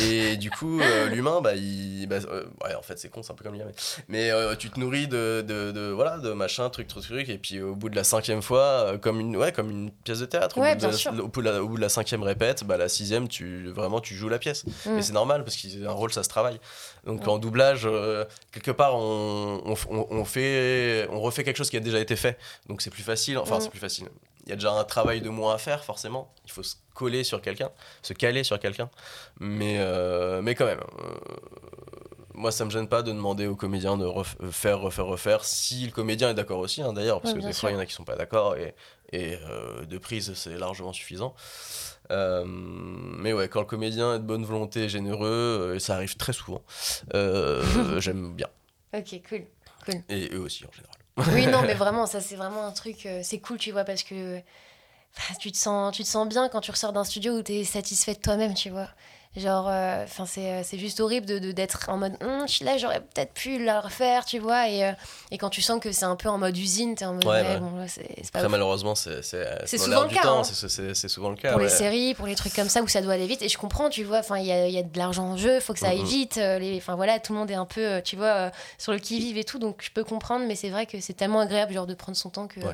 Et du coup, euh, l'humain, bah, il. bah, euh, ouais, en fait, c'est con, c'est un peu comme l'IA. Mais, mais, euh, tu te nourris de, de, de- voilà, de machin, truc, truc, truc. Et puis au bout de la cinquième fois, euh, comme une, ouais, comme une pièce de théâtre, de au, bout de la, au bout de la cinquième répète, bah, la sixième, tu, vraiment, tu joues la pièce. Mm. Et c'est normal parce qu'un rôle, ça se travaille. Donc en doublage, euh, quelque part, on, on, fait, on refait quelque chose qui a déjà été fait. Donc c'est plus facile. Enfin, Mm. c'est plus facile. Il y a déjà un travail de moins à faire, forcément. Il faut se coller sur quelqu'un, se caler sur quelqu'un. Mais, euh, mais quand même. euh, moi, ça me gêne pas de demander au comédien de ref- euh, faire, refaire, refaire, si le comédien est d'accord aussi, hein, d'ailleurs, parce Ouais, que des fois, il y en a qui sont pas d'accord, et, et euh, de prise, c'est largement suffisant. Euh, mais ouais, quand le comédien est de bonne volonté et généreux, euh, et ça arrive très souvent, euh, j'aime bien. Ok, cool. Et eux aussi, en général. Oui, non, mais vraiment, ça, c'est vraiment un truc. c'est cool, tu vois, parce que enfin, tu, te sens, tu te sens bien quand tu ressors d'un studio où tu es satisfait de toi-même, tu vois. Genre, euh, enfin, c'est, euh, c'est juste horrible de, de- d'être en mode, Hum, là, j'aurais peut-être pu la refaire, tu vois. Et, euh, et quand tu sens que c'est un peu en mode usine, t'es en mode, Ouais, ouais, ouais. bon, là, c'est, pas ouf. malheureusement, c'est c'est- C'est dans souvent le cas, hein. c'est- souvent le cas. pour les séries, pour les trucs comme ça où ça doit aller vite. Et je comprends, tu vois, enfin, il y a, y a de l'argent en jeu, faut que ça aille Mhm. vite. euh, les, enfin voilà, tout le monde est un peu, euh, tu vois, euh, sur le qui-vive et tout. Donc je peux comprendre, mais c'est vrai que c'est tellement agréable, genre, de prendre son temps que. En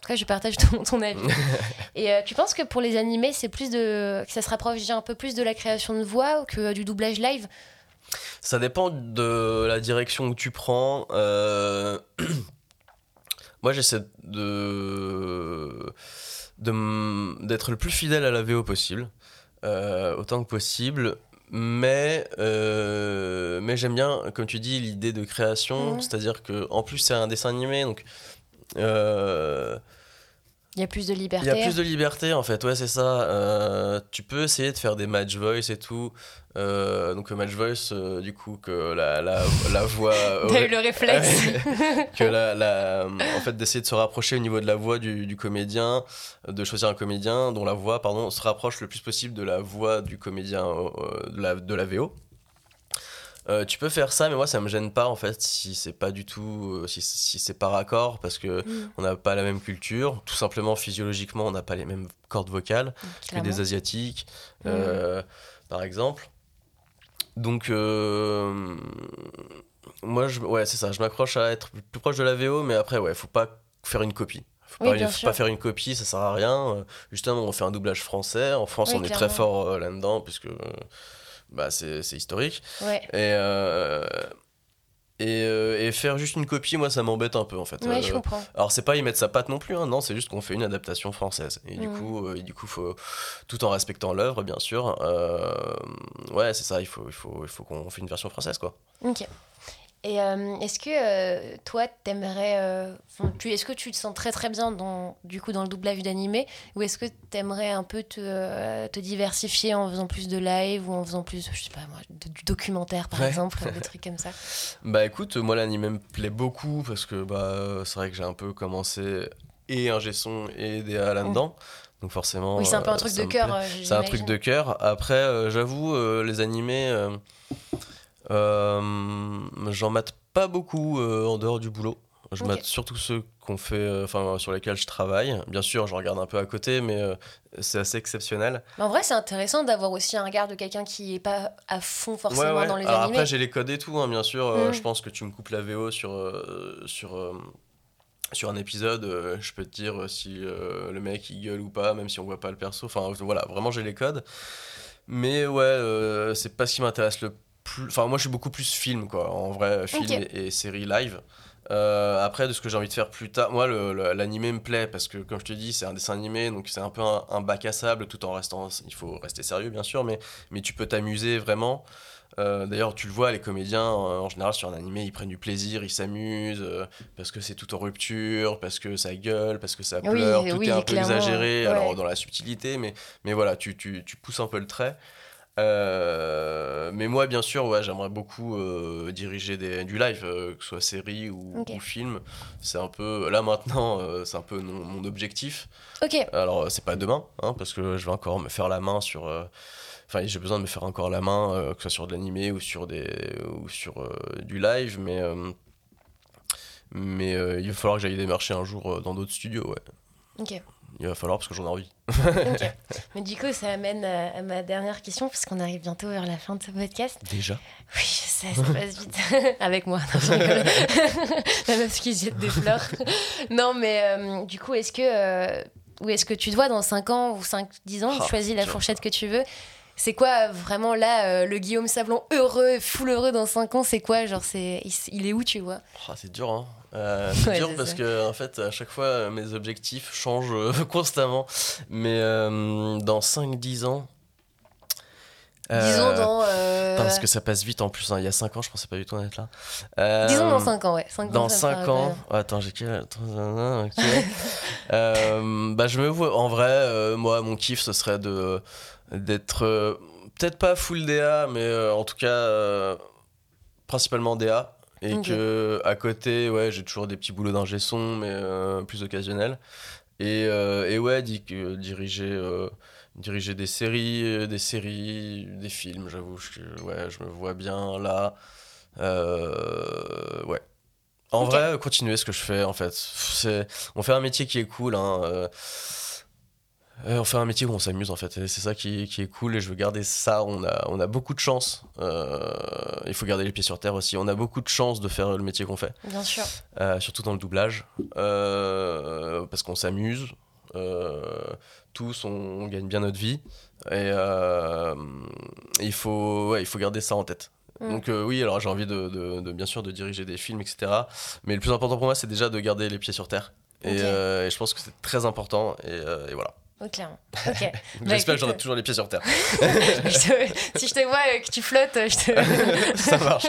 tout cas, je partage ton, ton avis. et euh, tu penses que pour les animés, c'est plus de. que ça se rapproche déjà un peu plus de la création de voix que du doublage live Ça dépend de la direction que tu prends. Euh, Moi, j'essaie de d'être le plus fidèle à la VO possible, euh, autant que possible. Mais, euh, mais j'aime bien, comme tu dis, l'idée de création. C'est-à-dire que en plus, c'est un dessin animé, donc euh, Il y a plus de il liberté. y a plus de liberté en fait, ouais c'est ça. Euh, tu peux essayer de faire des match voice et tout. Euh, donc le match voice, euh, du coup que la, la, la voix... T'as eu le réflexe. que la, la- en fait d'essayer de se rapprocher au niveau de la voix du, du comédien, de choisir un comédien dont la voix pardon se rapproche le plus possible de la voix du comédien de, la, de la VO. Euh, tu peux faire ça, mais moi ça me gêne pas en fait si c'est pas du tout, euh, si, si c'est pas raccord parce que Mm, on n'a pas la même culture, tout simplement physiologiquement on n'a pas les mêmes cordes vocales que clairement. des asiatiques, Mm. euh, par exemple. Donc, euh, moi, je, ouais, c'est ça, je m'accroche à être plus proche de la VO, mais après, ouais, faut pas faire une copie. Faut, Oui, pas, bien faut sûr. pas faire une copie, ça sert à rien. Justement, on fait un doublage français. En France, Oui, on est très fort euh, là-dedans, puisque euh, bah, c'est historique. Ouais. Et, euh, et, euh, et faire juste une copie, moi, ça m'embête un peu en fait. Ouais, je Euh, comprends. alors c'est pas y mettre sa patte non plus, hein, non, c'est juste qu'on fait une adaptation française. Et du Mhm. coup, et du coup, faut tout en respectant l'œuvre, bien sûr. ouais, c'est ça. Il faut, il faut, il faut qu'on fait une version française, quoi. Ok. Et euh, est-ce que euh, toi, t'aimerais. euh, tu, est-ce que tu te sens très très bien dans, du coup, dans le doublage d'animé? Ou est-ce que t'aimerais un peu te, euh, te diversifier en faisant plus de live ou en faisant plus, je sais pas moi, de- du documentaire par Ouais. exemple, des trucs comme ça? Bah écoute, moi l'anime me plaît beaucoup parce que bah c'est vrai que j'ai un peu commencé et un son et DA là-dedans. Donc forcément. Oui, c'est un peu un truc de cœur. C'est un truc de cœur. Après, j'avoue, les animés, j'en mate pas beaucoup euh, en dehors du boulot. Je Ok. mate surtout ceux qu'on fait, euh, enfin sur lesquels je travaille. Bien sûr, je regarde un peu à côté, mais euh, c'est assez exceptionnel. Mais en vrai, c'est intéressant d'avoir aussi un regard de quelqu'un qui est pas à fond forcément dans les Alors animés. après, j'ai les codes et tout, hein, bien sûr. Euh, Mm. Je pense que tu me coupes la VO sur, euh, sur, euh, sur un épisode. euh, je peux te dire euh, si euh, le mec il gueule ou pas, même si on voit pas le perso. Enfin voilà, vraiment j'ai les codes. Mais ouais, euh, c'est pas ce qui m'intéresse le plus. Enfin, moi je suis beaucoup plus film, quoi. En vrai, film et, et série live. Euh, après, de ce que j'ai envie de faire plus tard, moi l'animé me plaît parce que, comme je te dis, c'est un dessin animé, donc c'est un peu un, un bac à sable tout en restant. Il faut rester sérieux, bien sûr, mais, mais tu peux t'amuser vraiment. Euh, D'ailleurs, tu le vois, les comédiens, euh, en général, sur un animé, ils prennent du plaisir, ils s'amusent, euh, parce que c'est tout en rupture, parce que ça gueule, parce que ça Oui, pleure, tout oui, est un peu exagéré, ouais. alors dans la subtilité, mais, mais voilà, tu, tu, tu pousses un peu le trait. Euh, mais moi, bien sûr, ouais, j'aimerais beaucoup euh, diriger des, du live, euh, que ce soit série ou, film. C'est un peu, là maintenant, c'est un peu mon, mon objectif. Ok, Alors, c'est pas demain, hein, parce que je vais encore me faire la main sur. Enfin, j'ai besoin de me faire encore la main, que ce soit sur de l'animé ou sur, des, ou sur du live, mais. mais il va falloir que j'aille démarcher un jour dans d'autres studios, ouais. ok. Il va falloir parce que j'en ai envie. Mais du coup, ça amène à, à ma dernière question, parce qu'on arrive bientôt vers la fin de ce podcast. Déjà Oui, ça passe vite. Avec moi, non. La meuf qui jette des fleurs. non, mais euh, du coup, est-ce que, euh, où est-ce que tu te vois dans 5 ans ou 5, 10 ans? Ah, Choisis la fourchette que tu veux. C'est quoi euh, vraiment là, euh, le Guillaume Sablon heureux, full heureux dans 5 ans? C'est quoi? Genre, c'est, il, il est où, tu vois? Ah, c'est dur, hein. Euh, c'est Ouais, dur parce ça. que en fait à chaque fois euh, mes objectifs changent euh, constamment. Mais euh, dans 5-10 ans. euh, Disons dans. euh, Parce que ça passe vite en plus. hein. Il y a 5 ans, je pensais pas du tout en être là. Disons dans 5 ans, ouais. Cinq Dans ans, ça me 5 paraît ans, attends, j'ai quel ok. Euh, bah, je me vois en vrai, moi, mon kiff, ce serait de d'être peut-être pas full DA, mais en tout cas principalement DA. Et Ok. que à côté, ouais, j'ai toujours des petits boulots d'ingé son, mais euh, plus occasionnels. Et, euh, et ouais, diriger, euh, diriger des séries, des séries, des films, j'avoue, je, ouais, je me vois bien là. Ouais. En vrai, continuer ce que je fais, en fait. On fait un métier qui est cool, hein. Euh, on fait un métier où on s'amuse, en fait. Et c'est ça qui, qui est cool, et je veux garder ça. On a, on a beaucoup de chance. Euh, il faut garder les pieds sur terre aussi. On a beaucoup de chance de faire le métier qu'on fait. Bien sûr. Euh, surtout dans le doublage, euh, parce qu'on s'amuse, tous on, on gagne bien notre vie, et il, faut, ouais, il faut garder ça en tête. Mm. Donc euh, oui, alors j'ai envie de, de- de, bien sûr de diriger des films, etc. Mais le plus important pour moi, c'est déjà de garder les pieds sur terre. Et, euh, je pense que c'est très important, et, euh, et voilà. Oh, clairement. Ok. Donc, Bah, J'espère que j'aurai toujours les pieds sur terre. Te- si je te vois euh, que tu flottes, je te. ça marche.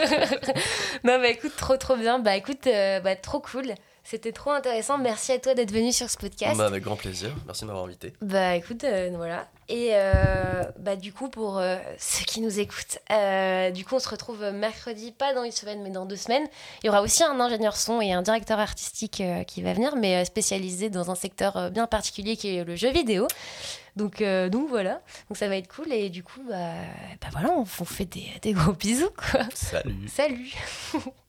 non, bah écoute, trop trop bien. Bah écoute, euh, bah, trop cool. C'était trop intéressant. Merci à toi d'être venu sur ce podcast. Bah, avec grand plaisir. Merci de m'avoir invité. Bah écoute, euh, voilà. Et euh, bah du coup, pour euh, ceux qui nous écoutent, du coup, on se retrouve mercredi, pas dans une semaine, mais dans deux semaines. Il y aura aussi un ingénieur son et un directeur artistique qui va venir, mais spécialisé dans un secteur bien particulier qui est le jeu vidéo. Donc, donc voilà, donc ça va être cool. Et du coup, bah, bah voilà, on, on fait des, des gros bisous, quoi. Salut. Salut